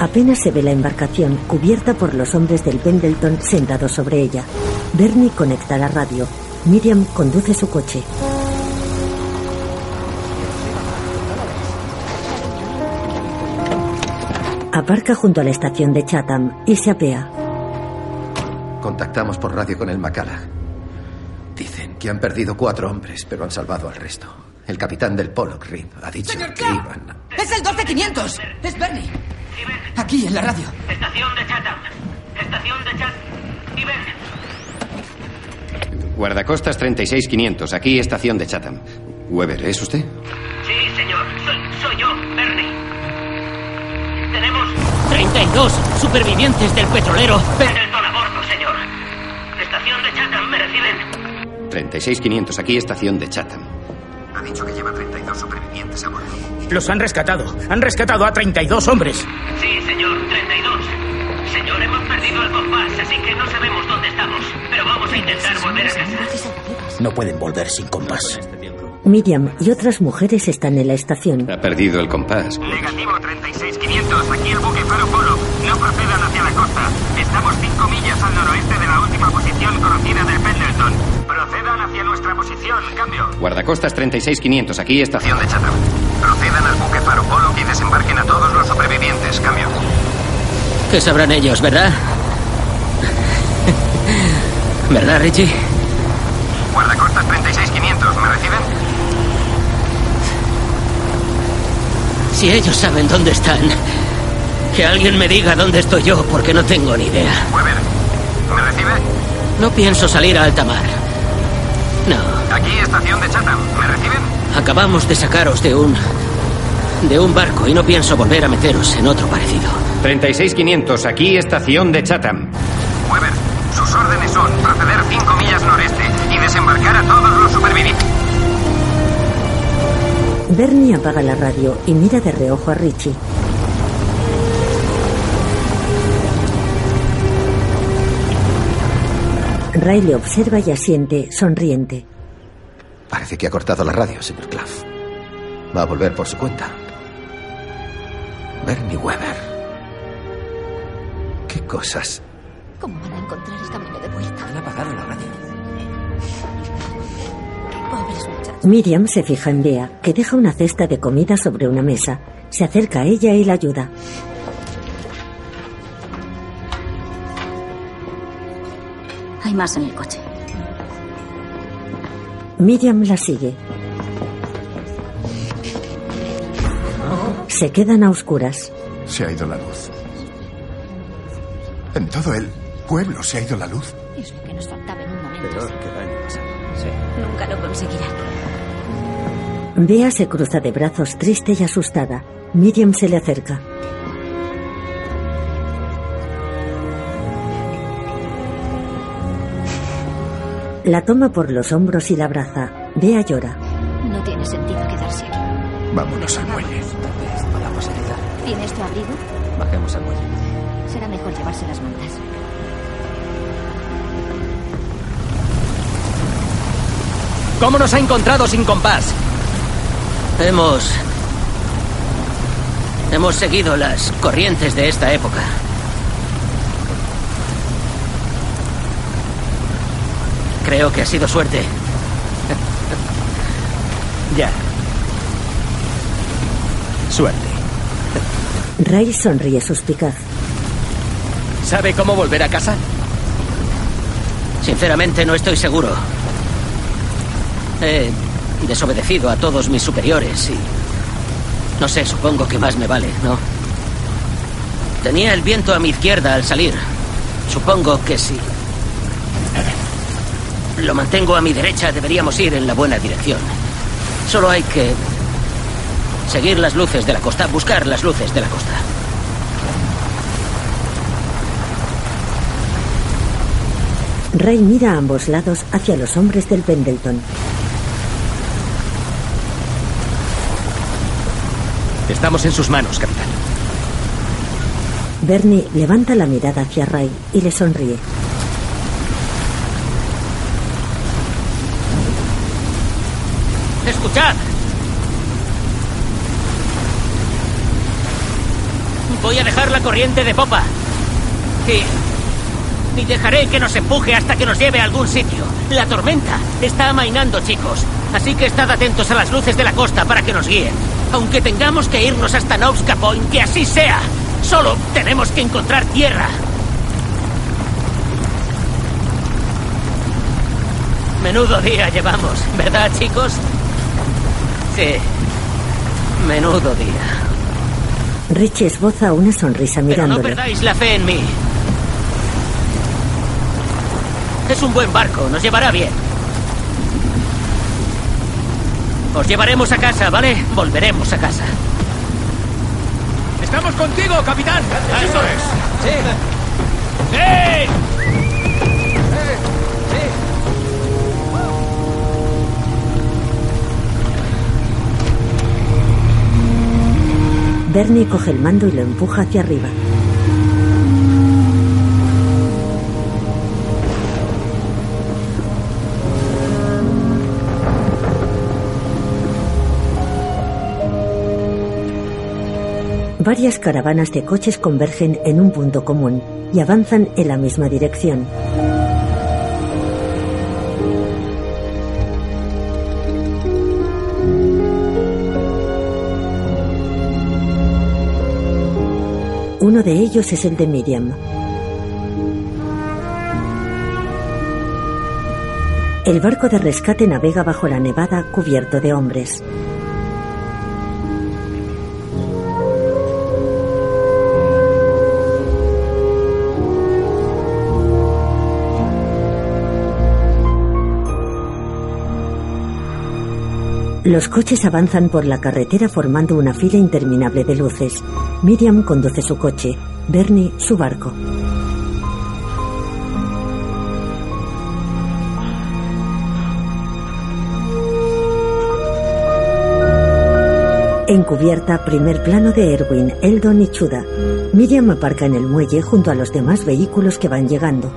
Apenas se ve la embarcación cubierta por los hombres del Pendleton sentados sobre ella. Bernie conecta la radio. Miriam conduce su coche. Aparca junto a la estación de Chatham y se apea. Contactamos por radio con el Macala. Dicen que han perdido cuatro hombres, pero han salvado al resto. El capitán del Pollock Reed ha dicho Señor que Clark. iban. ¡Es el 12500! ¡Es Bernie! Aquí, en la radio. Estación de Chatham. Estación de Chatham. Guardacostas 36500, aquí estación de Chatham. Weber, ¿es usted? Sí, señor. Soy, soy yo, Bernie. Tenemos 32 supervivientes del petrolero. Pendleton a bordo, señor. Estación de Chatham, ¿me reciben? 36500, aquí estación de Chatham. Ha dicho que lleva 32 supervivientes a bordo. Los han rescatado. Han rescatado a 32 hombres. Sí, señor, 32. Señor, hemos perdido el compás, así que no sabemos dónde estamos. Pero vamos a intentar volver a casa. No pueden volver sin compás. Miriam y otras mujeres están en la estación. Ha perdido el compás. Negativo 36500, aquí el buque Faro Polo. No procedan hacia la costa. Estamos 5 millas al noroeste de la última posición conocida del Pendleton. Procedan hacia nuestra posición, cambio. Guardacostas 36500, aquí estación de Chatham. Procedan al buque Faro Polo y desembarquen a todos los supervivientes, cambio. ¿Qué sabrán ellos, verdad? ¿Verdad, Richie? Guardacostas 36500, ¿me reciben? Si ellos saben dónde están, que alguien me diga dónde estoy yo, porque no tengo ni idea. Weber, ¿me recibe? No pienso salir a alta mar. No. Aquí, estación de Chatham, ¿me reciben? Acabamos de sacaros de un. de un barco y no pienso volver a meteros en otro parecido. 36500, aquí estación de Chatham. Weber, sus órdenes son proceder 5 millas noreste y desembarcar a todos los supervivientes. Bernie apaga la radio y mira de reojo a Richie. Ray le observa y asiente, sonriente. Parece que ha cortado la radio, señor Claff. Va a volver por su cuenta. Bernie Weber. ¿Qué cosas? ¿Cómo van a encontrar el camino de vuelta? Han apagado la radio. Pobres muchachos. Miriam se fija en Bea, que deja una cesta de comida sobre una mesa. Se acerca a ella y la ayuda. Hay más en el coche. Miriam la sigue. Se quedan a oscuras. Se ha ido la luz. En todo el pueblo se ha ido la luz. Bea se cruza de brazos triste y asustada. Miriam se le acerca. La toma por los hombros y la abraza. Bea llora. No tiene sentido quedarse aquí. Vámonos al muelle. Podamos ayudar. ¿Tienes tu abrigo? Bajemos al muelle. Será mejor llevarse las mantas. ¿Cómo nos ha encontrado sin compás? Hemos. Hemos seguido las corrientes de esta época. Creo que ha sido suerte. Ya. Suerte. Ray sonríe suspicaz. ¿Sabe cómo volver a casa? Sinceramente no estoy seguro. He desobedecido a todos mis superiores y... No sé, supongo que más me vale, ¿no? Tenía el viento a mi izquierda al salir. Supongo que sí. Lo mantengo a mi derecha, deberíamos ir en la buena dirección. Solo hay que seguir las luces de la costa, buscar las luces de la costa. Ray mira a ambos lados hacia los hombres del Pendleton. Estamos en sus manos, capitán. Bernie levanta la mirada hacia Ray y le sonríe. ¡Escuchad! Voy a dejar la corriente de popa. Y. Y dejaré que nos empuje hasta que nos lleve a algún sitio. La tormenta está amainando, chicos. Así que estad atentos a las luces de la costa para que nos guíen. Aunque tengamos que irnos hasta Novska Point, que así sea. Solo tenemos que encontrar tierra. Menudo día llevamos, ¿verdad, chicos? Sí. Menudo día. Richie esboza una sonrisa Pero no mirándole. perdáis la fe en mí. Es un buen barco, nos llevará bien. Os llevaremos a casa, ¿vale? Volveremos a casa. ¡Estamos contigo, capitán! ¡Eso es! ¡Sí! ¡Sí! Bernie coge el mando y lo empuja hacia arriba. Varias caravanas de coches convergen en un punto común y avanzan en la misma dirección. Uno de ellos es el de Miriam. El barco de rescate navega bajo la nevada cubierto de hombres. Los coches avanzan por la carretera formando una fila interminable de luces. Miriam conduce su coche, Bernie su barco. Encubierta, primer plano de Erwin, Eldon y Chuda. Miriam aparca en el muelle junto a los demás vehículos que van llegando.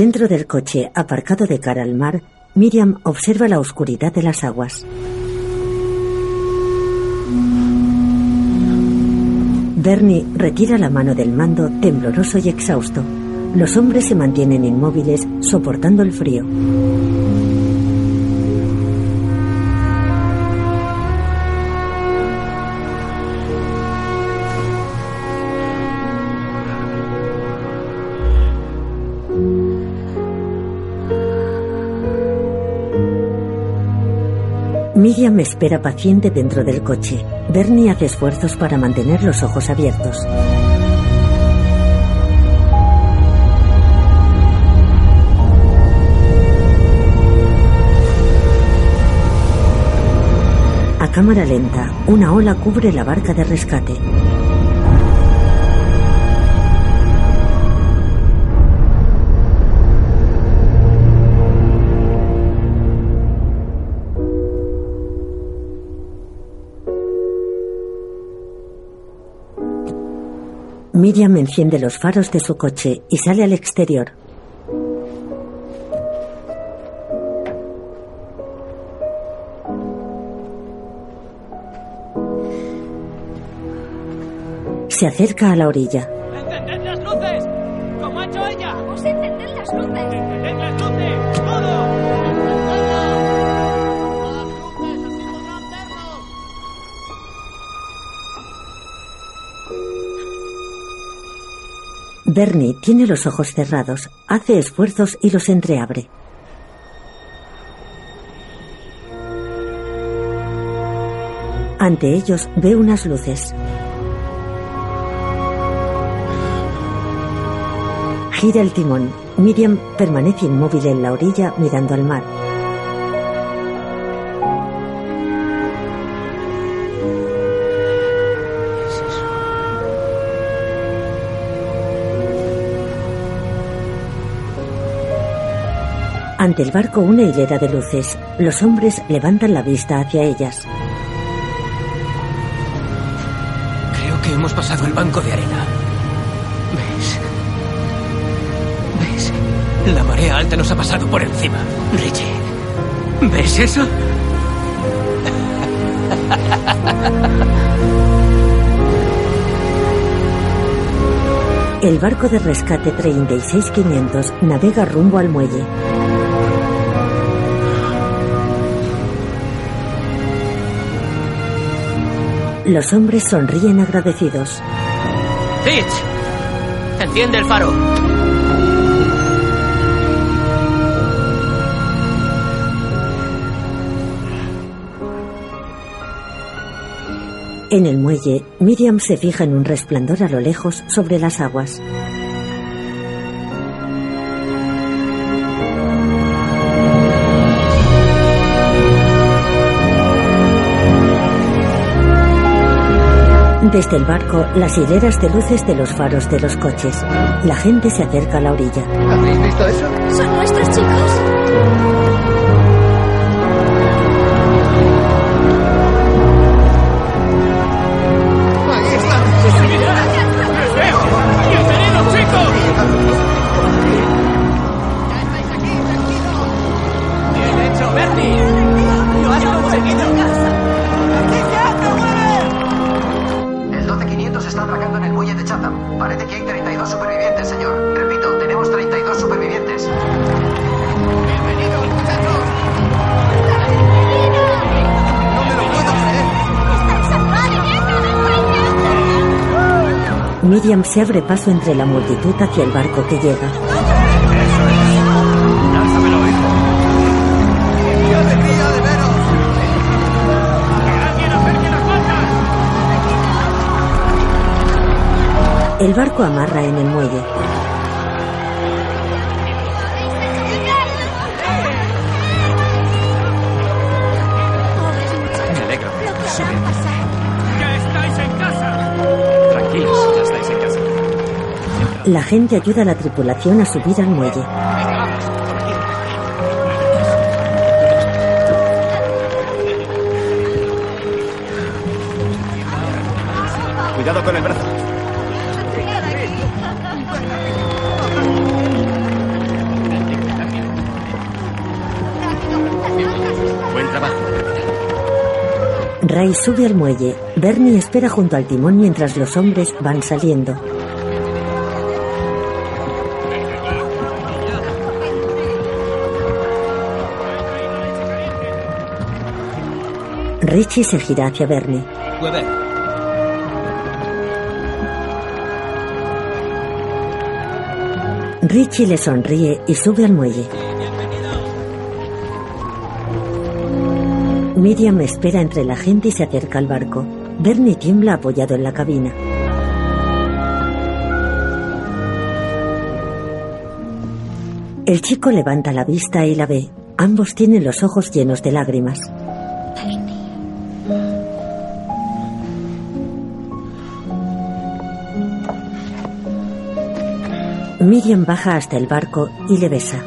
Dentro del coche, aparcado de cara al mar, Miriam observa la oscuridad de las aguas. Bernie retira la mano del mando, tembloroso y exhausto. Los hombres se mantienen inmóviles, soportando el frío. Miriam espera paciente dentro del coche. Bernie hace esfuerzos para mantener los ojos abiertos. A cámara lenta, una ola cubre la barca de rescate. Miriam enciende los faros de su coche y sale al exterior. Se acerca a la orilla. Bernie tiene los ojos cerrados, hace esfuerzos y los entreabre. Ante ellos ve unas luces. Gira el timón. Miriam permanece inmóvil en la orilla mirando al mar. Ante el barco una hilera de luces. Los hombres levantan la vista hacia ellas. Creo que hemos pasado el banco de arena. ¿Ves? ¿Ves? La marea alta nos ha pasado por encima. Richie, ¿ves eso? El barco de rescate 36500 navega rumbo al muelle. Los hombres sonríen agradecidos. Fitch, enciende el faro. En el muelle, Miriam se fija en un resplandor a lo lejos sobre las aguas. Desde el barco, las hileras de luces de los faros de los coches. La gente se acerca a la orilla. ¿Habéis visto eso? Son nuestros chicos. Se abre paso entre la multitud hacia el barco que llega. El barco amarra La gente ayuda a la tripulación a subir al muelle. Cuidado con el brazo. Buen trabajo. Ray sube al muelle. Bernie espera junto al timón mientras los hombres van saliendo. Richie se gira hacia Bernie. Weber. Richie le sonríe y sube al muelle. Miriam espera entre la gente y se acerca al barco. Bernie tiembla apoyado en la cabina. El chico levanta la vista y la ve. Ambos tienen los ojos llenos de lágrimas. Miriam baja hasta el barco y le besa.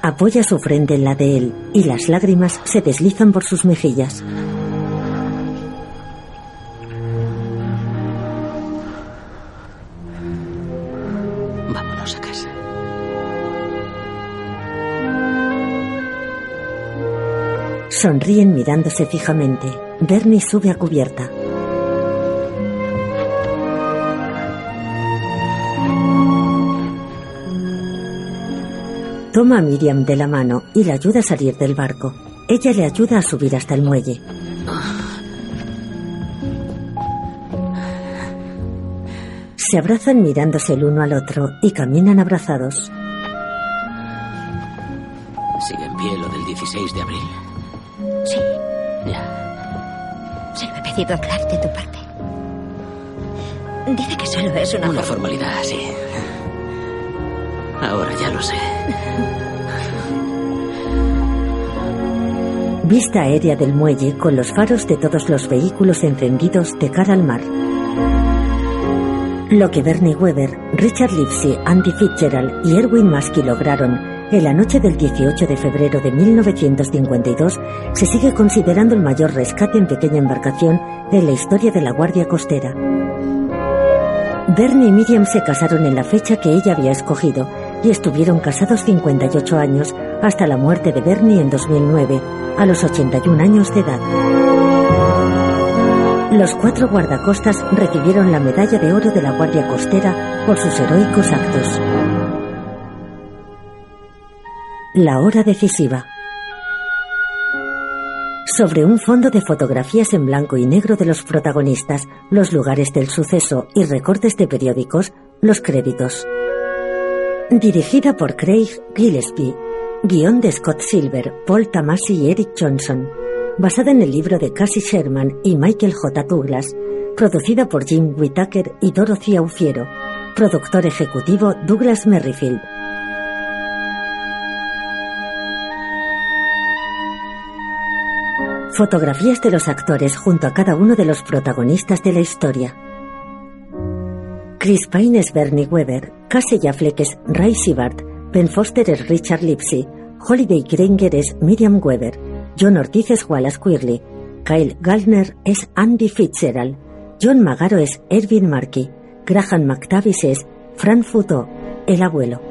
Apoya su frente en la de él y las lágrimas se deslizan por sus mejillas. Sonríen mirándose fijamente. Bernie sube a cubierta. Toma a Miriam de la mano y la ayuda a salir del barco. Ella le ayuda a subir hasta el muelle. Se abrazan mirándose el uno al otro y caminan abrazados. Sigue en pie lo del 16 de abril. A Clark de tu parte. Dice que solo es una, Una forma- formalidad, sí. Ahora ya lo sé. Vista aérea del muelle con los faros de todos los vehículos encendidos de cara al mar. Lo que Bernie Weber, Richard Livesey, Andy Fitzgerald y Erwin Maskey lograron en la noche del 18 de febrero de 1952 se sigue considerando el mayor rescate en pequeña embarcación en la historia de la Guardia Costera. Bernie y Miriam se casaron en la fecha que ella había escogido y estuvieron casados 58 años hasta la muerte de Bernie en 2009, a los 81 años de edad. Los cuatro guardacostas recibieron la medalla de oro de la Guardia Costera por sus heroicos actos. La hora decisiva. Sobre un fondo de fotografías en blanco y negro de los protagonistas, los lugares del suceso y recortes de periódicos, los créditos. Dirigida por Craig Gillespie. Guión de Scott Silver, Paul Tamasi y Eric Johnson. Basada en el libro de Cassie Sherman y Michael J. Douglas. Producida por Jim Whittaker y Dorothy Aufiero. Productor ejecutivo Douglas Merrifield. Fotografías de los actores junto a cada uno de los protagonistas de la historia. Chris Pine es Bernie Weber, Casey Affleck es Ray Siebert, Ben Foster es Richard Lipsy, Holiday Granger es Miriam Weber, John Ortiz es Wallace Quirley, Kyle Gallner es Andy Fitzgerald, John Magaro es Erwin Markey, Graham McTavish es Fran Futo, el abuelo.